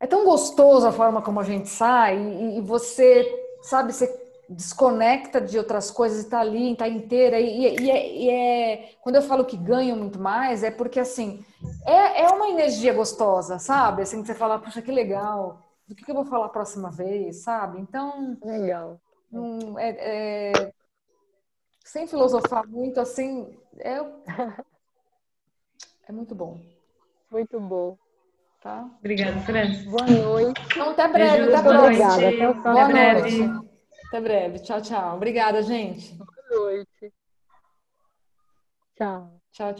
é tão gostoso a forma como a gente sai e, e você, sabe, você desconecta de outras coisas e está ali, está inteira. E, e, é, e, é, quando eu falo que ganho muito mais, é porque assim é, é uma energia gostosa, sabe? Assim, você fala, puxa, que legal. Do que, que eu vou falar a próxima vez, sabe? Então. Legal. Um, é, é, sem filosofar muito, assim, é, é muito bom. Muito bom. Tá? Obrigada, Fran. Boa noite. Então, até breve. Beijo, até Obrigada. Até o Boa noite. Até breve. Tchau, tchau. Obrigada, gente. Boa noite. Tchau. Tchau, tchau.